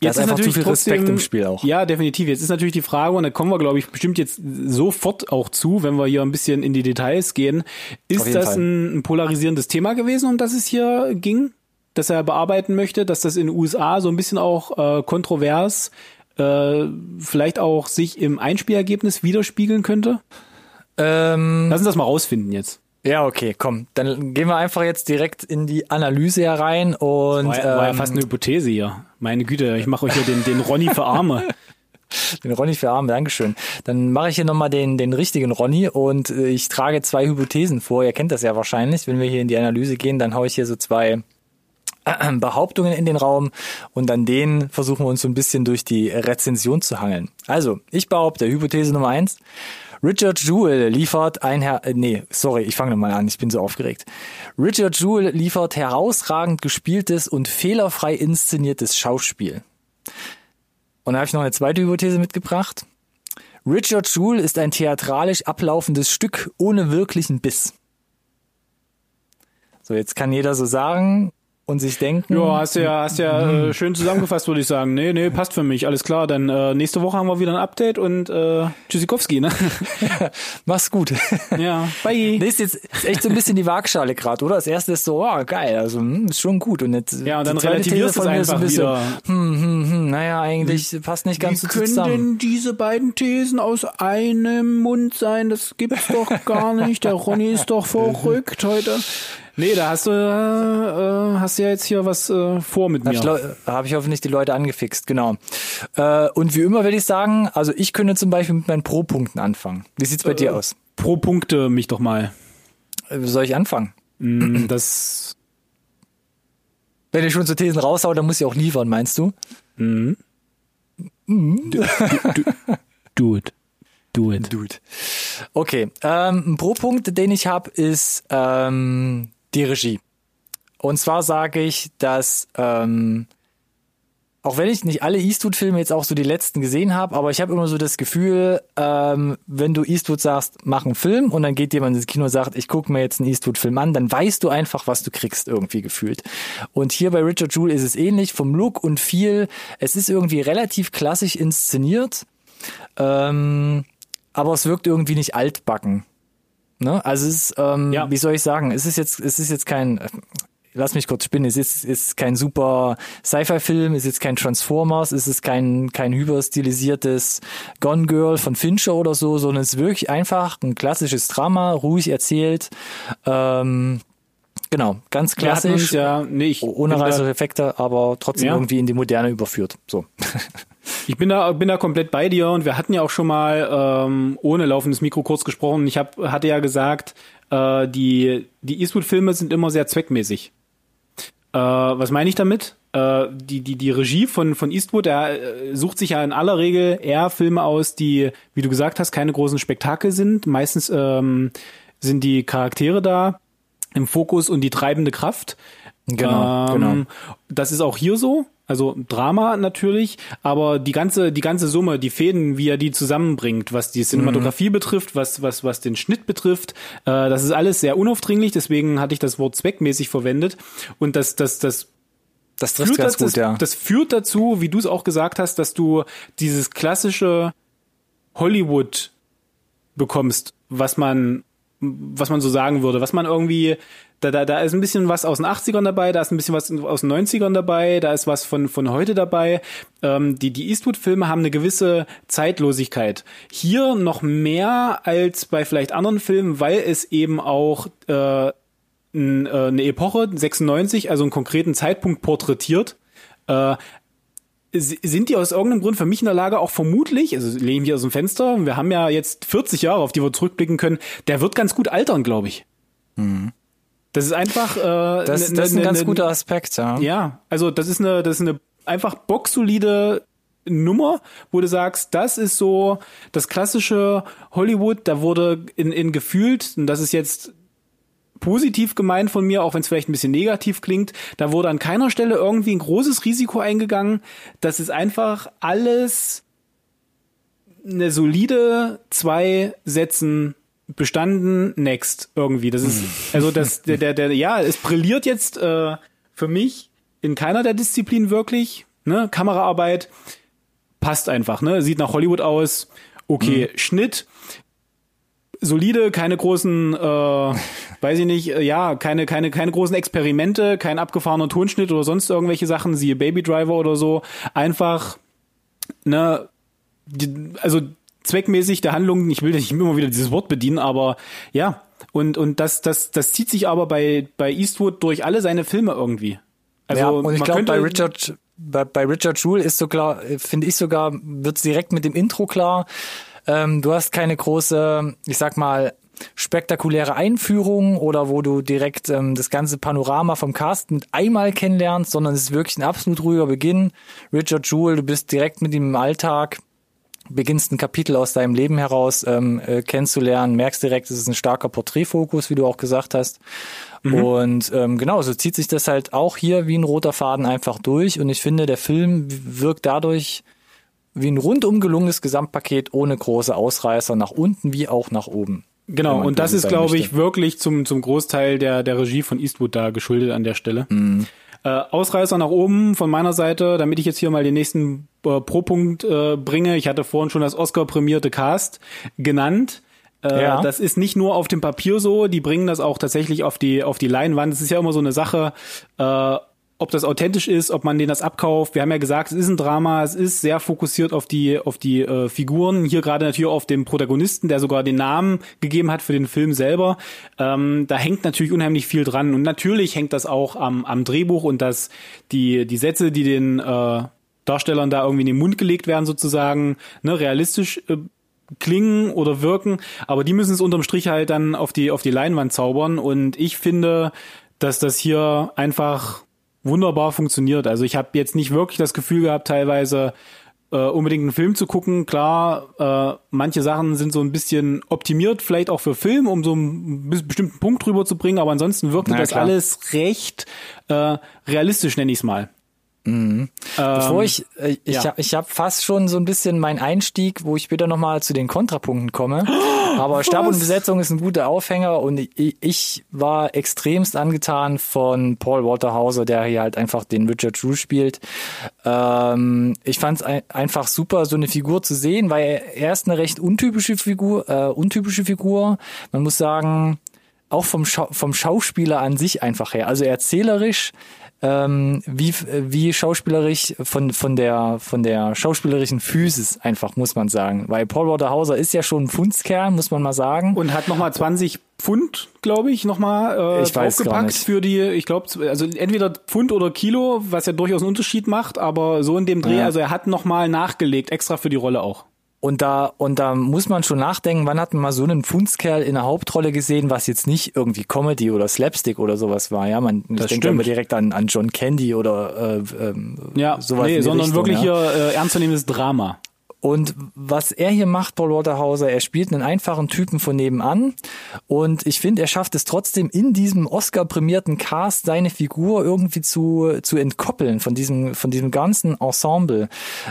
jetzt ist einfach zu viel Respekt im Spiel auch. Ja, definitiv. Jetzt ist natürlich die Frage, und da kommen wir, glaube ich, bestimmt jetzt sofort auch zu, wenn wir hier ein bisschen in die Details gehen. Ist das ein, ein polarisierendes Thema gewesen, um das es hier ging? Dass er bearbeiten möchte, dass das in den USA so ein bisschen auch äh, kontrovers äh, vielleicht auch sich im Einspielergebnis widerspiegeln könnte? ähm, Lass uns das mal rausfinden jetzt. Ja, okay, komm, dann gehen wir einfach jetzt direkt in die Analyse herein und War, ja- war ja ähm, fast eine Hypothese hier. Meine Güte, ich mache euch hier den, den Ronny für Arme. Den Ronny für Arme, Dankeschön. Dann mache ich hier nochmal den, den richtigen Ronny und äh, ich trage zwei Hypothesen vor. Ihr kennt das ja wahrscheinlich. Wenn wir hier in die Analyse gehen, dann haue ich hier so zwei äh, Behauptungen in den Raum und an denen versuchen wir uns so ein bisschen durch die Rezension zu hangeln. Also, ich behaupte, Hypothese Nummer eins. Richard Jewell liefert ein Her äh, nee, sorry, ich fange nochmal an, ich bin so aufgeregt. Richard Jewell liefert herausragend gespieltes und fehlerfrei inszeniertes Schauspiel. Und da habe ich noch eine zweite Hypothese mitgebracht. Richard Jewell ist ein theatralisch ablaufendes Stück ohne wirklichen Biss. So, jetzt kann jeder so sagen, und sich denken. Ja, hast ja, hast ja äh, schön zusammengefasst, würde ich sagen. Nee, nee, passt für mich, alles klar. Dann äh, nächste Woche haben wir wieder ein Update und äh, Tschüssikowski, ne? Mach's gut. Ja, bye. Nee, ist jetzt ist echt so ein bisschen die Waagschale gerade, oder? Das erste ist so, oh, geil, also hm, ist schon gut. Und jetzt, ja, und dann relativierst du es einfach ein bisschen, wieder. Hm, hm, hm, naja, eigentlich wie, passt nicht ganz wie so können zusammen. denn diese beiden Thesen aus einem Mund sein? Das gibt's doch gar nicht. Der Ronny ist doch verrückt heute. Nee, da hast du, äh, hast du ja jetzt hier was äh, vor mit mir. Habe ich, hab ich hoffentlich die Leute angefixt, genau. Äh, und wie immer würde ich sagen, also ich könnte zum Beispiel mit meinen Pro-Punkten anfangen. Wie sieht's bei äh, dir aus? Pro-Punkte mich doch mal. Äh, soll ich anfangen? Mm, das. Wenn ich schon zu Thesen raushau, dann muss ich auch liefern, meinst du? Mhm. Mm. Do, do, do it. Do it. Do it. Okay. Ähm, ein Pro-Punkt, den ich habe, ist ähm, die Regie. Und zwar sage ich, dass ähm, auch wenn ich nicht alle Eastwood-Filme jetzt auch so die letzten gesehen habe, aber ich habe immer so das Gefühl, ähm, wenn du Eastwood sagst, mach einen Film und dann geht jemand ins Kino und sagt, ich gucke mir jetzt einen Eastwood-Film an, dann weißt du einfach, was du kriegst, irgendwie gefühlt. Und hier bei Richard Jewell ist es ähnlich, vom Look und viel. Es ist irgendwie relativ klassisch inszeniert, ähm, aber es wirkt irgendwie nicht altbacken. Ne? Also es ist, ähm, ja. wie soll ich sagen, es ist jetzt, es ist jetzt kein, lass mich kurz spinnen, es ist, ist kein super Sci-Fi-Film, es ist jetzt kein Transformers, es ist kein, kein hyperstilisiertes Gone Girl von Fincher oder so, sondern es ist wirklich einfach ein klassisches Drama, ruhig erzählt, ähm, Genau, ganz klassisch, ja, nee, ohne Reißeffekte, aber trotzdem ja. irgendwie in die Moderne überführt. So. Ich bin da, bin da komplett bei dir und wir hatten ja auch schon mal ähm, ohne laufendes Mikro kurz gesprochen. Ich hab, hatte ja gesagt, äh, die, die Eastwood-Filme sind immer sehr zweckmäßig. Äh, was meine ich damit? Äh, die, die, die Regie von, von Eastwood, er äh, sucht sich ja in aller Regel eher Filme aus, die, wie du gesagt hast, keine großen Spektakel sind. Meistens ähm, sind die Charaktere da im Fokus und die treibende Kraft. Genau, ähm, genau. Das ist auch hier so. Also Drama natürlich, aber die ganze die ganze Summe, die Fäden, wie er die zusammenbringt, was die Cinematografie mhm. betrifft, was was was den Schnitt betrifft, äh, das ist alles sehr unaufdringlich. Deswegen hatte ich das Wort zweckmäßig verwendet und das das das das führt, ganz das, gut, ja. das führt dazu, wie du es auch gesagt hast, dass du dieses klassische Hollywood bekommst, was man was man so sagen würde, was man irgendwie da, da, da ist ein bisschen was aus den 80ern dabei, da ist ein bisschen was aus den 90ern dabei, da ist was von, von heute dabei. Ähm, die, die Eastwood-Filme haben eine gewisse Zeitlosigkeit. Hier noch mehr als bei vielleicht anderen Filmen, weil es eben auch äh, äh eine Epoche, 96, also einen konkreten Zeitpunkt porträtiert. Äh, sind die aus irgendeinem Grund für mich in der Lage, auch vermutlich, also lehne ich mich aus dem Fenster, wir haben ja jetzt 40 Jahre, auf die wir zurückblicken können, der wird ganz gut altern, glaube ich. Mhm. Das ist einfach. Äh, das, ne, das ist ein ne, ganz ne, guter Aspekt, ja. Ja, also das ist eine, das ist eine einfach boxsolide Nummer, wo du sagst, das ist so das klassische Hollywood. Da wurde in, in gefühlt, und das ist jetzt positiv gemeint von mir, auch wenn es vielleicht ein bisschen negativ klingt, da wurde an keiner Stelle irgendwie ein großes Risiko eingegangen. Das ist einfach alles eine solide zwei Sätzen bestanden, next irgendwie. Das ist hm. also das der der, der ja, es brilliert jetzt äh, für mich in keiner der Disziplinen wirklich, ne? Kameraarbeit passt einfach, ne? Sieht nach Hollywood aus. Okay, mhm. Schnitt solide, keine großen, äh, weiß ich nicht, äh, ja, keine, keine, keine großen Experimente, kein abgefahrener Tonschnitt oder sonst irgendwelche Sachen, siehe Baby Driver oder so. Einfach, ne, also zweckmäßig der Handlung, ich will nicht immer wieder dieses Wort bedienen, aber ja, und, und das, das, das zieht sich aber bei, bei Eastwood durch alle seine Filme irgendwie. Also, ja, und ich glaube, bei Richard, bei, bei Richard Jewell ist so klar, finde ich sogar, wird direkt mit dem Intro klar. Ähm, du hast keine große, ich sag mal, spektakuläre Einführung oder wo du direkt ähm, das ganze Panorama vom Cast mit einmal kennenlernst, sondern es ist wirklich ein absolut ruhiger Beginn. Richard Jewell, du bist direkt mit ihm im Alltag, beginnst ein Kapitel aus deinem Leben heraus ähm, äh, kennenzulernen, merkst direkt, es ist ein starker Porträtfokus, wie du auch gesagt hast. Mhm. Und ähm, genau, so zieht sich das halt auch hier wie ein roter Faden einfach durch. Und ich finde, der Film wirkt dadurch wie ein rundum gelungenes Gesamtpaket ohne große Ausreißer nach unten wie auch nach oben. Genau, und das ist, glaube ich, wirklich zum, zum Großteil der, der Regie von Eastwood da geschuldet an der Stelle. Mhm. Äh, Ausreißer nach oben von meiner Seite, damit ich jetzt hier mal den nächsten äh, Pro-Punkt äh, bringe. Ich hatte vorhin schon das Oscar-prämierte Cast genannt. Äh, ja. Das ist nicht nur auf dem Papier so, die bringen das auch tatsächlich auf die, auf die Leinwand. Es ist ja immer so eine Sache, äh, ob das authentisch ist, ob man denen das abkauft. Wir haben ja gesagt, es ist ein Drama, es ist sehr fokussiert auf die auf die äh, Figuren. Hier gerade natürlich auf dem Protagonisten, der sogar den Namen gegeben hat für den Film selber. Ähm, da hängt natürlich unheimlich viel dran und natürlich hängt das auch am, am Drehbuch und dass die die Sätze, die den äh, Darstellern da irgendwie in den Mund gelegt werden sozusagen, ne, realistisch äh, klingen oder wirken, aber die müssen es unterm Strich halt dann auf die auf die Leinwand zaubern und ich finde, dass das hier einfach wunderbar funktioniert. Also ich habe jetzt nicht wirklich das Gefühl gehabt, teilweise äh, unbedingt einen Film zu gucken. Klar, äh, manche Sachen sind so ein bisschen optimiert, vielleicht auch für Film, um so einen bestimmten Punkt drüber zu bringen, aber ansonsten wirkte das klar. alles recht äh, realistisch, nenne ich es mal. Mhm. Ähm, Bevor ich, äh, ich ja. habe ich hab fast schon so ein bisschen meinen Einstieg, wo ich später nochmal zu den Kontrapunkten komme. Aber Stab und Besetzung ist ein guter Aufhänger und ich, ich war extremst angetan von Paul Waterhauser, der hier halt einfach den Richard Drew spielt. Ähm, ich fand es ein, einfach super, so eine Figur zu sehen, weil er ist eine recht untypische Figur, äh, untypische Figur. Man muss sagen, auch vom, Schau vom Schauspieler an sich einfach her. Also erzählerisch ähm, wie, wie schauspielerisch von, von der, von der schauspielerischen Physis einfach, muss man sagen. Weil Paul Waterhauser ist ja schon ein Pfundskerl, muss man mal sagen. Und hat nochmal 20 Pfund, glaube ich, nochmal äh, ich draufgepackt für die, ich glaube, also entweder Pfund oder Kilo, was ja durchaus einen Unterschied macht, aber so in dem Dreh, ja. also er hat nochmal nachgelegt, extra für die Rolle auch. Und da, und da muss man schon nachdenken, wann hat man mal so einen Pfundskerl in der Hauptrolle gesehen, was jetzt nicht irgendwie Comedy oder Slapstick oder sowas war, ja. Man das denkt immer direkt an, an John Candy oder äh, ähm, ja, sowas. Nee, sondern Richtung, wirklich ja. hier äh, ernstzunehmendes Drama. Und was er hier macht, Paul Waterhauser, er spielt einen einfachen Typen von nebenan. Und ich finde, er schafft es trotzdem in diesem Oscar-prämierten Cast seine Figur irgendwie zu, zu entkoppeln von diesem, von diesem ganzen Ensemble.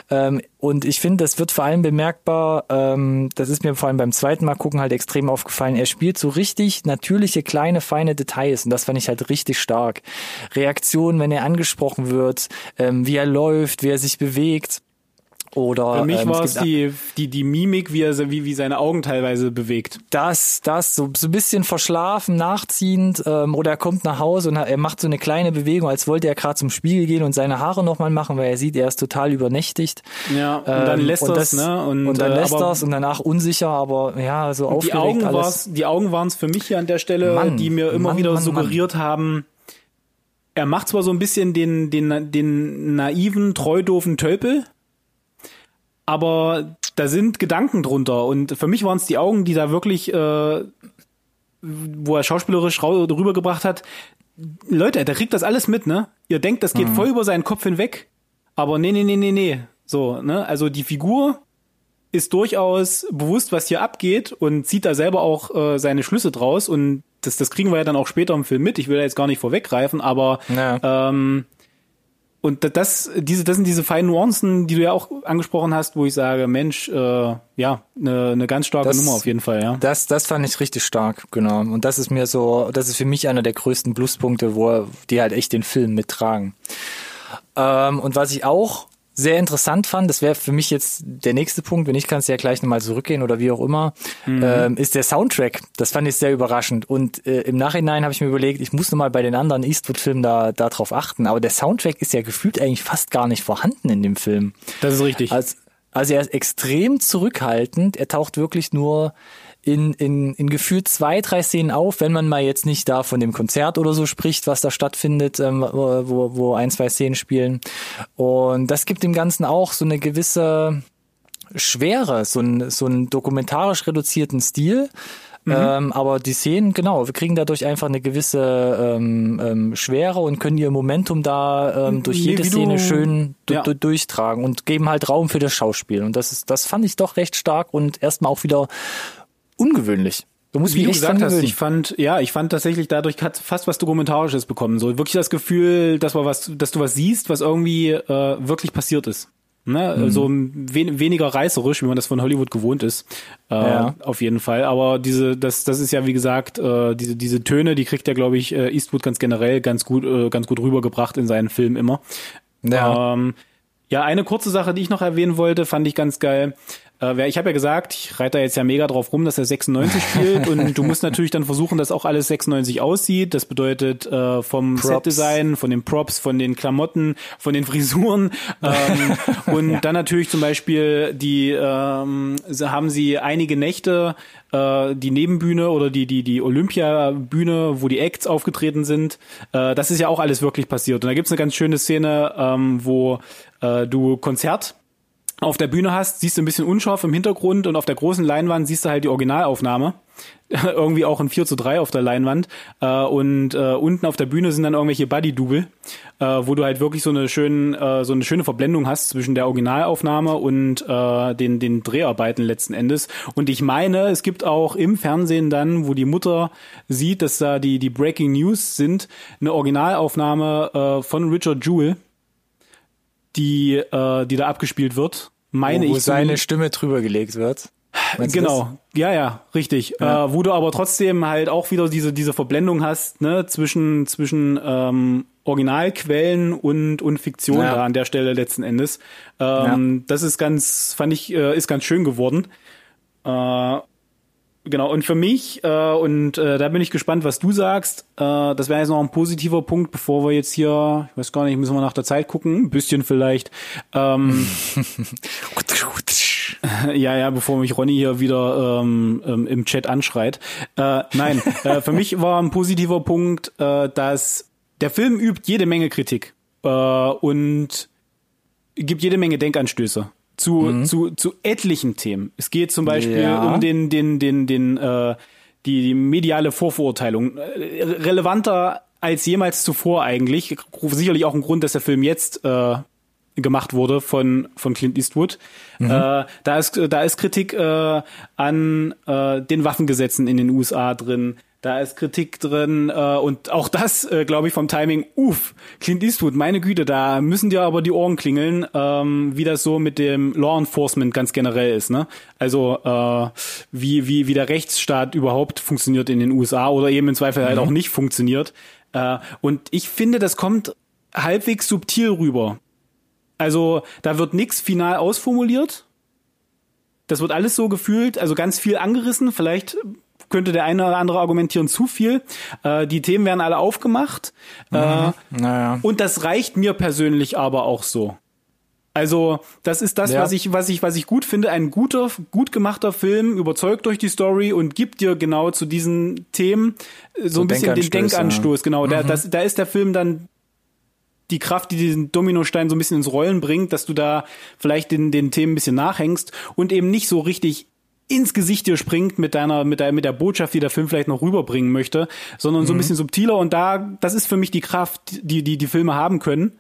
Ähm, und ich finde, das wird vor allem bemerkbar, ähm, das ist mir vor allem beim zweiten Mal gucken halt extrem aufgefallen. Er spielt so richtig natürliche, kleine, feine Details. Und das fand ich halt richtig stark. Reaktionen, wenn er angesprochen wird, ähm, wie er läuft, wie er sich bewegt. Oder, Für mich ähm, war es die, die, die Mimik, wie er wie, wie seine Augen teilweise bewegt. Das, das, so, so ein bisschen verschlafen, nachziehend, ähm, oder er kommt nach Hause und er macht so eine kleine Bewegung, als wollte er gerade zum Spiegel gehen und seine Haare nochmal machen, weil er sieht, er ist total übernächtigt. Ja, und dann ähm, lässt ähm, das, ne? Und, und dann äh, lässt das und danach unsicher, aber ja, so aufgeregt die Augen alles. Die Augen waren es für mich hier an der Stelle, Mann, die mir immer Mann, wieder Mann, suggeriert haben, er macht zwar so ein bisschen den, den, den naiven, treudofen Tölpel, aber da sind Gedanken drunter und für mich waren es die Augen, die da wirklich, äh, wo er schauspielerisch rübergebracht hat. Leute, der kriegt das alles mit, ne? Ihr denkt, das geht mhm. voll über seinen Kopf hinweg, aber nee, nee, nee, nee, nee. So, ne? Also die Figur ist durchaus bewusst, was hier abgeht und zieht da selber auch äh, seine Schlüsse draus und das, das kriegen wir ja dann auch später im Film mit. Ich will da jetzt gar nicht vorweggreifen, aber ja. ähm, und das, diese, das sind diese feinen Nuancen, die du ja auch angesprochen hast, wo ich sage, Mensch, äh, ja, eine, eine ganz starke das, Nummer auf jeden Fall, ja. Das, das fand ich richtig stark, genau. Und das ist mir so, das ist für mich einer der größten Pluspunkte, wo die halt echt den Film mittragen. Ähm, und was ich auch sehr interessant fand, das wäre für mich jetzt der nächste Punkt, wenn ich kann es ja gleich nochmal zurückgehen oder wie auch immer, mhm. ähm, ist der Soundtrack. Das fand ich sehr überraschend. Und äh, im Nachhinein habe ich mir überlegt, ich muss nochmal bei den anderen Eastwood-Filmen da darauf achten. Aber der Soundtrack ist ja gefühlt eigentlich fast gar nicht vorhanden in dem Film. Das ist richtig. Also, also er ist extrem zurückhaltend. Er taucht wirklich nur in, in, in gefühlt zwei, drei Szenen auf, wenn man mal jetzt nicht da von dem Konzert oder so spricht, was da stattfindet, ähm, wo, wo ein, zwei Szenen spielen. Und das gibt dem Ganzen auch so eine gewisse Schwere, so ein, so einen dokumentarisch reduzierten Stil. Mhm. Ähm, aber die Szenen, genau, wir kriegen dadurch einfach eine gewisse ähm, ähm, Schwere und können ihr Momentum da ähm, durch jede Szene schön ja. durchtragen und geben halt Raum für das Schauspiel. Und das ist, das fand ich doch recht stark und erstmal auch wieder ungewöhnlich. Du musst wie du gesagt hast, ich fand, ja, ich fand tatsächlich dadurch fast was Dokumentarisches bekommen. So wirklich das Gefühl, dass, man was, dass du was siehst, was irgendwie äh, wirklich passiert ist. Ne? Mhm. So wen, weniger reißerisch, wie man das von Hollywood gewohnt ist. Äh, ja. Auf jeden Fall. Aber diese, das, das ist ja wie gesagt, äh, diese, diese Töne, die kriegt ja, glaube ich, äh, Eastwood ganz generell ganz gut, äh, ganz gut rübergebracht in seinen Filmen immer. Ja. Ähm, ja, eine kurze Sache, die ich noch erwähnen wollte, fand ich ganz geil. Äh, ich habe ja gesagt, ich reite da jetzt ja mega drauf rum, dass er 96 spielt und du musst natürlich dann versuchen, dass auch alles 96 aussieht. Das bedeutet äh, vom. Setdesign, von den Props, von den Klamotten, von den Frisuren ähm, und ja. dann natürlich zum Beispiel die ähm, haben sie einige Nächte äh, die Nebenbühne oder die die die Olympiabühne, wo die Acts aufgetreten sind. Äh, das ist ja auch alles wirklich passiert und da gibt's eine ganz schöne Szene, ähm, wo äh, du Konzert auf der Bühne hast, siehst du ein bisschen unscharf im Hintergrund und auf der großen Leinwand siehst du halt die Originalaufnahme. irgendwie auch ein 4 zu 3 auf der Leinwand. Äh, und äh, unten auf der Bühne sind dann irgendwelche Buddy-Double, äh, wo du halt wirklich so eine, schön, äh, so eine schöne Verblendung hast zwischen der Originalaufnahme und äh, den, den Dreharbeiten letzten Endes. Und ich meine, es gibt auch im Fernsehen dann, wo die Mutter sieht, dass da die, die Breaking News sind, eine Originalaufnahme äh, von Richard Jewell die, äh, die da abgespielt wird. Meine wo, wo ich. Wo seine Stimme drüber gelegt wird. Meinst genau, ja, ja, richtig. Ja. Äh, wo du aber trotzdem halt auch wieder diese diese Verblendung hast, ne, zwischen zwischen ähm, Originalquellen und und Fiktion ja. da an der Stelle letzten Endes. Ähm, ja. Das ist ganz, fand ich, äh, ist ganz schön geworden. Äh, Genau, und für mich, äh, und äh, da bin ich gespannt, was du sagst, äh, das wäre jetzt noch ein positiver Punkt, bevor wir jetzt hier, ich weiß gar nicht, müssen wir nach der Zeit gucken, ein bisschen vielleicht. Ähm, ja, ja, bevor mich Ronny hier wieder ähm, ähm, im Chat anschreit. Äh, nein, äh, für mich war ein positiver Punkt, äh, dass der Film übt jede Menge Kritik äh, und gibt jede Menge Denkanstöße zu, mhm. zu, zu etlichen Themen. Es geht zum Beispiel ja. um den, den, den, den, äh, die, die mediale Vorverurteilung. Äh, relevanter als jemals zuvor eigentlich. Sicherlich auch ein Grund, dass der Film jetzt äh, gemacht wurde von von Clint Eastwood. Mhm. Äh, da ist da ist Kritik äh, an äh, den Waffengesetzen in den USA drin. Da ist Kritik drin äh, und auch das, äh, glaube ich, vom Timing. Uff, Clint Eastwood, meine Güte, da müssen dir aber die Ohren klingeln, ähm, wie das so mit dem Law Enforcement ganz generell ist. Ne? Also äh, wie wie wie der Rechtsstaat überhaupt funktioniert in den USA oder eben im Zweifel halt mhm. auch nicht funktioniert. Äh, und ich finde, das kommt halbwegs subtil rüber. Also da wird nichts final ausformuliert. Das wird alles so gefühlt, also ganz viel angerissen. Vielleicht könnte der eine oder andere argumentieren, zu viel. Äh, die Themen werden alle aufgemacht. Mhm. Äh, naja. Und das reicht mir persönlich aber auch so. Also, das ist das, ja. was ich, was ich, was ich gut finde. Ein guter, gut gemachter Film, überzeugt durch die Story und gibt dir genau zu diesen Themen so, so ein bisschen den Denkanstoß. Ja. Genau, mhm. da, das, da ist der Film dann die Kraft, die diesen Dominostein so ein bisschen ins Rollen bringt, dass du da vielleicht den, den Themen ein bisschen nachhängst und eben nicht so richtig ins Gesicht dir springt mit deiner, mit der, mit der Botschaft, die der Film vielleicht noch rüberbringen möchte, sondern mhm. so ein mhm. bisschen subtiler und da, das ist für mich die Kraft, die, die, die Filme haben können.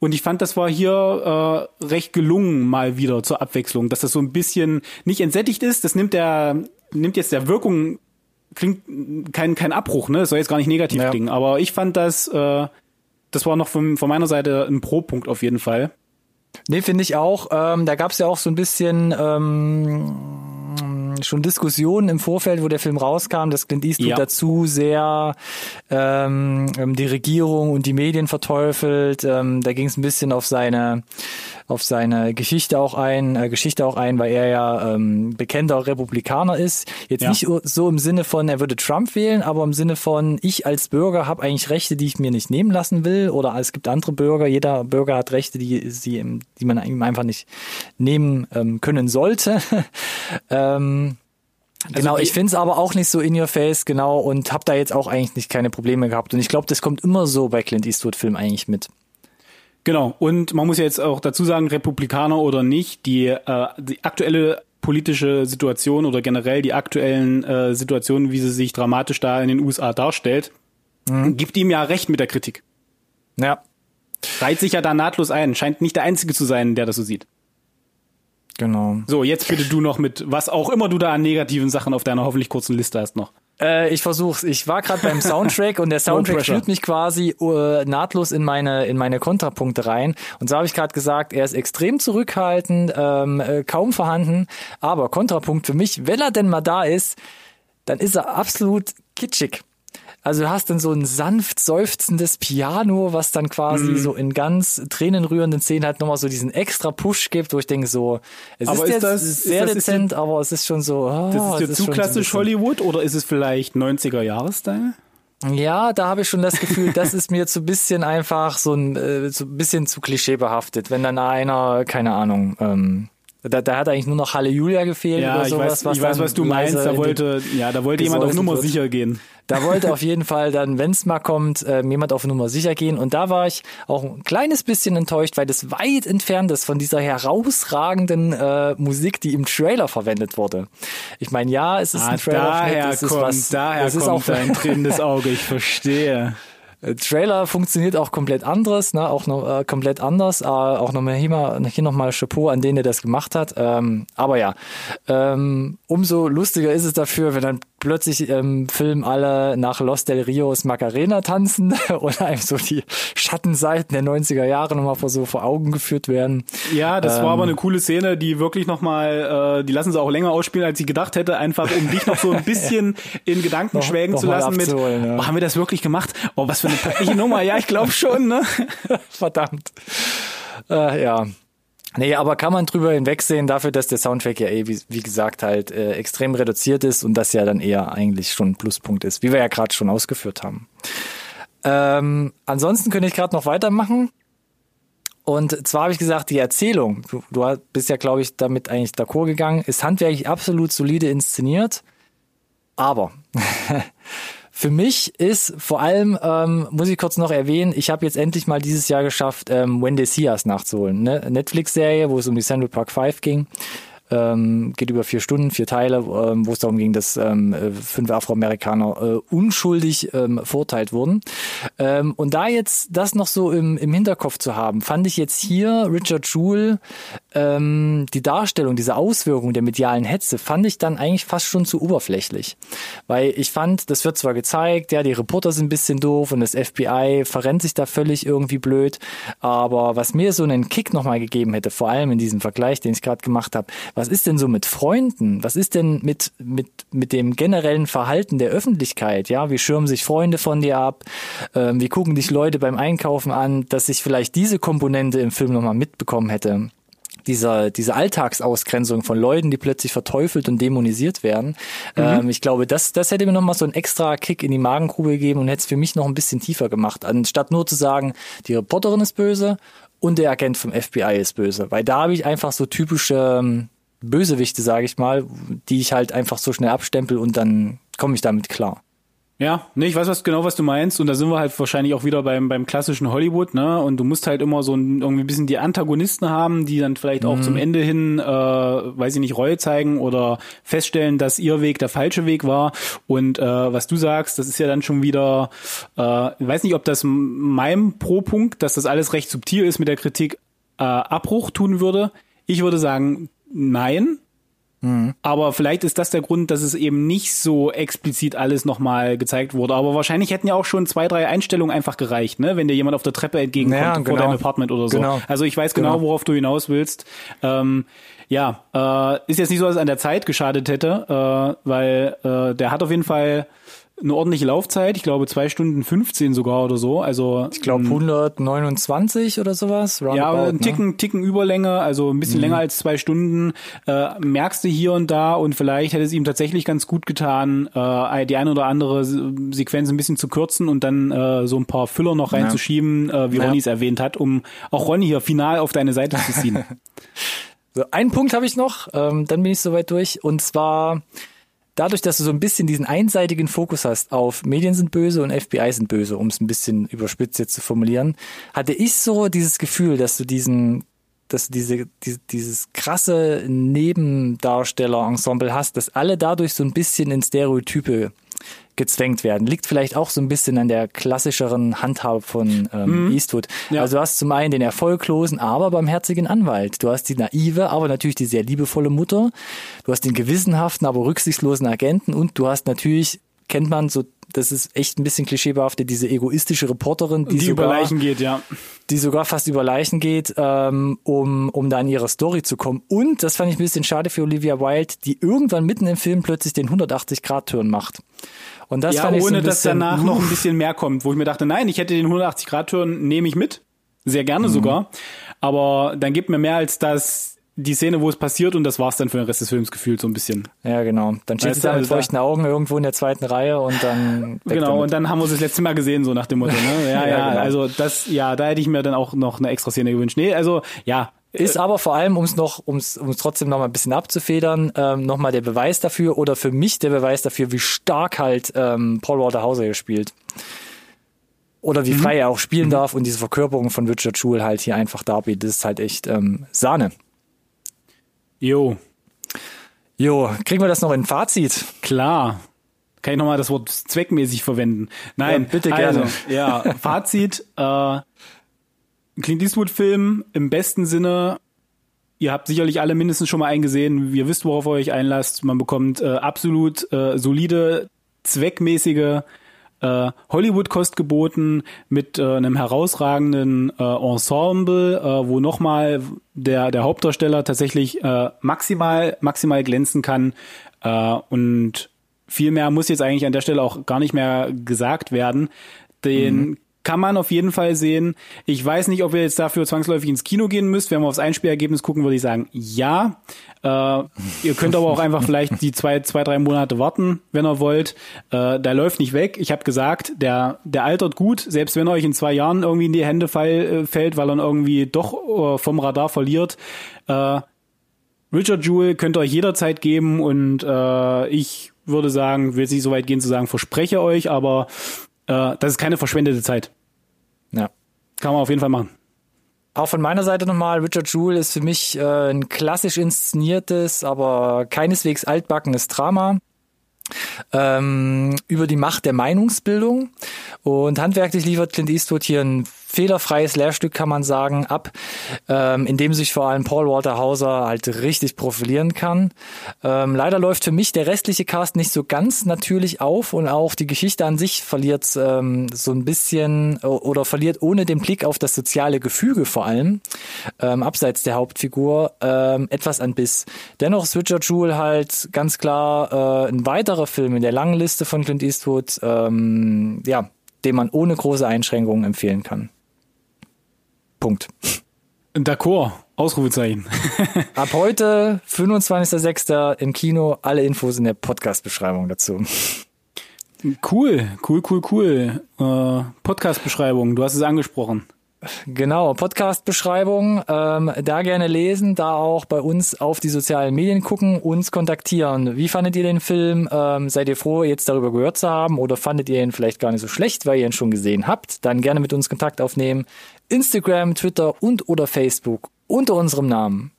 Und ich fand, das war hier äh, recht gelungen mal wieder zur Abwechslung, dass das so ein bisschen nicht entsättigt ist. Das nimmt der, nimmt jetzt der Wirkung, klingt kein, kein Abbruch, ne? Das soll jetzt gar nicht negativ ja. klingen. Aber ich fand das, äh, das war noch von, von meiner Seite ein Pro-Punkt auf jeden Fall. Nee, finde ich auch. Ähm, da gab es ja auch so ein bisschen ähm, schon Diskussionen im Vorfeld, wo der Film rauskam, dass Clint Eastwood ja. dazu sehr ähm, ähm, die Regierung und die Medien verteufelt. Ähm, da ging es ein bisschen auf seine auf seine Geschichte auch ein, äh, Geschichte auch ein, weil er ja ähm, bekannter Republikaner ist. Jetzt ja. nicht so im Sinne von, er würde Trump wählen, aber im Sinne von, ich als Bürger habe eigentlich Rechte, die ich mir nicht nehmen lassen will, oder es gibt andere Bürger, jeder Bürger hat Rechte, die, die, die man ihm einfach nicht nehmen ähm, können sollte. ähm, Genau, die- ich find's aber auch nicht so in your face, genau, und hab da jetzt auch eigentlich nicht keine Probleme gehabt. Und ich glaube, das kommt immer so bei Clint Eastwood-Filmen eigentlich mit. Genau, und man muss ja jetzt auch dazu sagen, Republikaner oder nicht, die, äh, die aktuelle politische Situation oder generell die aktuellen äh, Situationen, wie sie sich dramatisch da in den USA darstellt, gibt ihm ja recht mit der Kritik. Ja, Reiht sich ja da nahtlos ein, scheint nicht der Einzige zu sein, der das so sieht. Genau. So, jetzt bitte du noch mit, was auch immer du da an negativen Sachen auf deiner hoffentlich kurzen Liste hast noch. Äh, ich versuch's. Ich war gerade beim Soundtrack und der Soundtrack führt mich quasi äh, nahtlos in meine in meine Kontrapunkte rein. Und so habe ich gerade gesagt, er ist extrem zurückhaltend, ähm, äh, kaum vorhanden. Aber Kontrapunkt für mich, wenn er denn mal da ist, dann ist er absolut kitschig. Also du hast dann so ein sanft seufzendes Piano, was dann quasi Mhm. so in ganz tränenrührenden Szenen halt nochmal so diesen extra Push gibt, wo ich denke so, es Aber ist ist jetzt das- ist sehr das- ist dezent, aber es ist schon so. Oh, Das ist dir zu so ein klassisch bisschen- Hollywood oder ist es vielleicht 90er-Jahres-Style? Ja, da habe ich schon das Gefühl, das ist mir zu bisschen einfach so ein äh, so ein bisschen zu klischeebehaftet, wenn dann einer, keine Ahnung, ähm, da, da hat eigentlich nur noch Halleluja gefehlt Ja, oder ich sowas. weiß, was ich weiß, was du meinst. Da wollte, ja, da wollte jemand auf Nummer wird. sicher gehen. Da wollte auf jeden Fall dann, wenn es mal kommt, ähm, jemand auf Nummer sicher gehen. Und da war ich auch ein kleines bisschen enttäuscht, weil das weit entfernt ist von dieser herausragenden äh, Musik, die im Trailer verwendet wurde. Ich meine, ja, es ist Ah, ein Trailer. daher kommt, was, daher kommt auch dein tränendes Auge. Ich verstehe. Äh, Trailer funktioniert auch komplett anderes, ne? auch noch äh, komplett anders. Äh, auch nochmal hier, mal, hier nochmal Chapeau an den, der das gemacht hat. Ähm, aber ja, ähm, umso lustiger ist es dafür, wenn dann plötzlich im Film alle nach Los del Rios Macarena tanzen und einem so die Schattenseiten der 90er Jahre nochmal vor so vor Augen geführt werden. Ja, das Ähm. war aber eine coole Szene, die wirklich nochmal, äh, die lassen sie auch länger ausspielen, als ich gedacht hätte, einfach um dich noch so ein bisschen in Gedanken Noch- schwelgen noch zu lassen mit, ja. oh, haben wir das wirklich gemacht? Oh, was für eine peinliche Nummer. Ja, ich glaube schon, ne? Verdammt. Äh, ja. Nee, aber kann man drüber hinwegsehen dafür, dass der Soundtrack ja eh, wie, wie gesagt, halt äh, extrem reduziert ist und das ja dann eher eigentlich schon ein Pluspunkt ist, wie wir ja gerade schon ausgeführt haben. Ähm, ansonsten könnte ich gerade noch weitermachen. Und zwar habe ich gesagt, die Erzählung, du, du bist ja, glaube ich, damit eigentlich d'accord gegangen, ist handwerklich absolut solide inszeniert. Aber für mich ist vor allem, ähm, muss ich kurz noch erwähnen, ich habe jetzt endlich mal dieses Jahr geschafft, ähm, When They See Us nachzuholen. Ne? Netflix-Serie, wo es um die Central Park 5 ging. Ähm, geht über vier Stunden, vier Teile, ähm, wo es darum ging, dass ähm, äh, fünf Afroamerikaner äh, unschuldig ähm, verurteilt wurden. Ähm, und da jetzt das noch so im, im Hinterkopf zu haben, fand ich jetzt hier Richard Jewell ähm, die Darstellung, diese Auswirkung der medialen Hetze, fand ich dann eigentlich fast schon zu oberflächlich. Weil ich fand, das wird zwar gezeigt, ja, die Reporter sind ein bisschen doof und das FBI verrennt sich da völlig irgendwie blöd, aber was mir so einen Kick nochmal gegeben hätte, vor allem in diesem Vergleich, den ich gerade gemacht habe, was ist denn so mit Freunden? Was ist denn mit, mit, mit dem generellen Verhalten der Öffentlichkeit? Ja, wie schirmen sich Freunde von dir ab? Ähm, wie gucken dich Leute beim Einkaufen an, dass ich vielleicht diese Komponente im Film nochmal mitbekommen hätte? dieser, diese Alltagsausgrenzung von Leuten, die plötzlich verteufelt und dämonisiert werden. Ähm, ich glaube, das, das hätte mir nochmal so einen extra Kick in die Magengrube gegeben und hätte es für mich noch ein bisschen tiefer gemacht, anstatt nur zu sagen, die Reporterin ist böse und der Agent vom FBI ist böse. Weil da habe ich einfach so typische ähm, Bösewichte, sage ich mal, die ich halt einfach so schnell abstempel und dann komme ich damit klar. Ja, ne, ich weiß was genau, was du meinst. Und da sind wir halt wahrscheinlich auch wieder beim, beim klassischen Hollywood, ne? Und du musst halt immer so ein, irgendwie ein bisschen die Antagonisten haben, die dann vielleicht auch zum Ende hin, äh, weiß ich nicht, Reue zeigen oder feststellen, dass ihr Weg der falsche Weg war. Und äh, was du sagst, das ist ja dann schon wieder, äh, ich weiß nicht, ob das meinem Pro-Punkt, dass das alles recht subtil ist mit der Kritik, äh, Abbruch tun würde. Ich würde sagen, nein. Aber vielleicht ist das der Grund, dass es eben nicht so explizit alles nochmal gezeigt wurde. Aber wahrscheinlich hätten ja auch schon zwei, drei Einstellungen einfach gereicht, ne? wenn dir jemand auf der Treppe entgegenkommt Ja, vor genau. deinem Apartment oder so. Genau. Also ich weiß genau, Genau. worauf du hinaus willst. Ähm, ja, äh, ist jetzt nicht so, dass es an der Zeit geschadet hätte, äh, weil äh, der hat auf jeden Fall eine ordentliche Laufzeit. Ich glaube zwei Stunden 15 sogar oder so. Also Ich glaube 129 oder sowas. ja, roundabout, ein ne? Ticken, Ticken Überlänge, also ein bisschen länger als zwei Stunden, äh, merkst du hier und da und vielleicht hätte es ihm tatsächlich ganz gut getan, äh, die eine oder andere Se- Sequenz ein bisschen zu kürzen und dann äh, so ein paar Füller noch reinzuschieben, äh, wie Ja. Ronny es erwähnt hat, um auch Ronny hier final auf deine Seite zu ziehen. So, einen Punkt habe ich noch, ähm, dann bin ich soweit durch. Und zwar dadurch, dass du so ein bisschen diesen einseitigen Fokus hast auf Medien sind böse und FBI sind böse, um es ein bisschen überspitzt jetzt zu formulieren, hatte ich so dieses Gefühl, dass du diesen dass du diese, die, dieses krasse Nebendarsteller-Ensemble hast, dass alle dadurch so ein bisschen in Stereotype gezwängt werden. Liegt vielleicht auch so ein bisschen an der klassischeren Handhabe von ähm, mhm. Eastwood. Ja. Also du hast zum einen den erfolglosen, aber barmherzigen Anwalt. Du hast die naive, aber natürlich die sehr liebevolle Mutter. Du hast den gewissenhaften, aber rücksichtslosen Agenten und du hast natürlich kennt man so, das ist echt ein bisschen klischeebehaftet, diese egoistische Reporterin, die, die sogar, über Leichen geht, ja. Die sogar fast über Leichen geht, ähm, um, um da in ihre Story zu kommen. Und, das fand ich ein bisschen schade für Olivia Wilde, die irgendwann mitten im Film plötzlich den 180-Grad-Turn macht. Und das ja, fand ich ohne so dass danach noch ein bisschen mehr kommt, wo ich mir dachte, nein, ich hätte den 180-Grad-Turn, nehme ich mit. Sehr gerne mhm. sogar. Aber dann gibt mir mehr als das die Szene, wo es passiert und das war's dann für den Rest des Films gefühlt so ein bisschen. Ja, genau. Dann steht sie da mit also feuchten Augen irgendwo in der zweiten Reihe und dann. Genau, damit. und dann haben wir es das letzte Mal gesehen, so nach dem Motto, ne? Ja, ja, ja genau. also das, ja, da hätte ich mir dann auch noch eine extra Szene gewünscht. Nee, also, ja, ist aber vor allem, um es noch, um es trotzdem noch mal ein bisschen abzufedern, ähm, noch mal der Beweis dafür oder für mich der Beweis dafür, wie stark halt ähm, Paul Walter Hauser hier spielt. Oder wie mhm. frei er auch spielen mhm. darf und diese Verkörperung von Richard Schul halt hier einfach darbietet, das ist halt echt ähm, Sahne. Jo. Jo, kriegen wir das noch in Fazit? Klar. Kann ich nochmal das Wort zweckmäßig verwenden? Nein, ja, bitte gerne. Also, ja, Fazit. Äh, Clint Eastwood-Film im besten Sinne. Ihr habt sicherlich alle mindestens schon mal eingesehen. Ihr wisst, worauf ihr euch einlasst. Man bekommt äh, absolut äh, solide, zweckmäßige äh, Hollywood-Kost geboten mit äh, einem herausragenden äh, Ensemble, äh, wo nochmal der, der Hauptdarsteller tatsächlich äh, maximal, maximal glänzen kann. Äh, und viel mehr muss jetzt eigentlich an der Stelle auch gar nicht mehr gesagt werden. Den mhm kann man auf jeden Fall sehen. Ich weiß nicht, ob ihr jetzt dafür zwangsläufig ins Kino gehen müsst. Wenn wir aufs Einspielergebnis gucken, würde ich sagen, ja. Äh, ihr könnt aber auch einfach vielleicht die zwei, zwei, drei Monate warten, wenn ihr wollt. Äh, der läuft nicht weg. Ich habe gesagt, der, der altert gut, selbst wenn er euch in zwei Jahren irgendwie in die Hände fall, äh, fällt, weil er irgendwie doch äh, vom Radar verliert. Äh, Richard Jewell könnt ihr euch jederzeit geben und äh, ich würde sagen, will nicht so weit gehen zu sagen, verspreche euch, aber äh, das ist keine verschwendete Zeit. Ja. Kann man auf jeden Fall machen. Auch von meiner Seite nochmal, Richard Jewell ist für mich äh, ein klassisch inszeniertes, aber keineswegs altbackenes Drama ähm, über die Macht der Meinungsbildung. Und handwerklich liefert Clint Eastwood hier ein fehlerfreies Lehrstück, kann man sagen, ab, ähm, in dem sich vor allem Paul Walter Hauser halt richtig profilieren kann. Ähm, leider läuft für mich der restliche Cast nicht so ganz natürlich auf und auch die Geschichte an sich verliert ähm, so ein bisschen oder verliert ohne den Blick auf das soziale Gefüge vor allem, ähm, abseits der Hauptfigur, ähm, etwas an Biss. Dennoch ist Richard Jewell halt ganz klar äh, ein weiterer Film in der langen Liste von Clint Eastwood, ähm, ja, den man ohne große Einschränkungen empfehlen kann. Punkt. D'accord. Ausrufezeichen. Ab heute, 25.06. im Kino, alle Infos in der Podcast-Beschreibung dazu. Cool, cool, cool, cool. Äh, Podcast-Beschreibung, du hast es angesprochen. Genau, Podcast-Beschreibung, ähm, da gerne lesen, da auch bei uns auf die sozialen Medien gucken, uns kontaktieren. Wie fandet ihr den Film? Ähm, seid ihr froh, jetzt darüber gehört zu haben oder fandet ihr ihn vielleicht gar nicht so schlecht, weil ihr ihn schon gesehen habt? Dann gerne mit uns Kontakt aufnehmen. Instagram, Twitter und oder Facebook unter unserem Namen.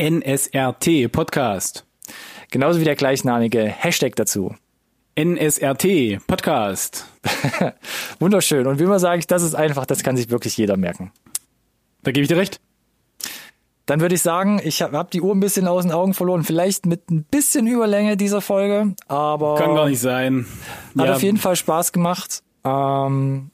NSRT Podcast. Genauso wie der gleichnamige Hashtag dazu. NSRT Podcast. Wunderschön. Und wie immer sage ich, das ist einfach, das kann sich wirklich jeder merken. Da gebe ich dir recht. Dann würde ich sagen, ich habe hab die Uhr ein bisschen aus den Augen verloren. Vielleicht mit ein bisschen Überlänge dieser Folge, aber. Kann gar nicht sein. Hat ja. auf jeden Fall Spaß gemacht. Ähm,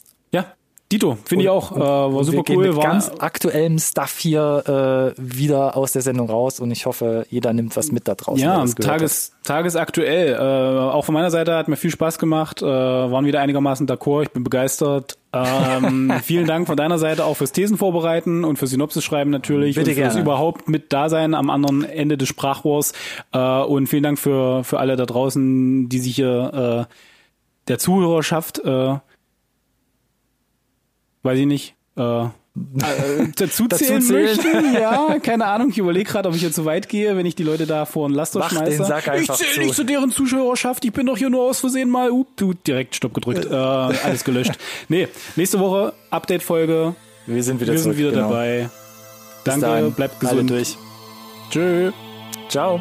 Dito, finde ich auch. Äh, war super wir cool. Mit war ganz aktuellem Stuff hier äh, wieder aus der Sendung raus und ich hoffe, jeder nimmt was mit da draußen. Ja, Tages, tagesaktuell. Äh, auch von meiner Seite hat mir viel Spaß gemacht. Äh, waren wieder einigermaßen d'accord. Ich bin begeistert. Ähm, vielen Dank von deiner Seite auch fürs Thesen vorbereiten und für Synopsis schreiben natürlich Bitte und fürs gerne. überhaupt mit Dasein am anderen Ende des Sprachrohrs. Äh, und vielen Dank für für alle da draußen, die sich hier äh, der Zuhörerschaft äh, weiß ich nicht, äh, äh, dazu zählen möchten. Ja, keine Ahnung. Ich überlege gerade, ob ich hier zu weit gehe, wenn ich die Leute da vor ein Laster Mach schmeiße. den Sack ich zähle nicht zu deren Zuschauerschaft. Ich bin doch hier nur aus Versehen mal. Up, du direkt Stopp gedrückt. Äh, alles gelöscht. Nee, nächste Woche Update-Folge. Wir sind wieder Wir zurück. sind wieder genau. dabei. Danke, bleibt alle gesund. durch. Tschö. Ciao.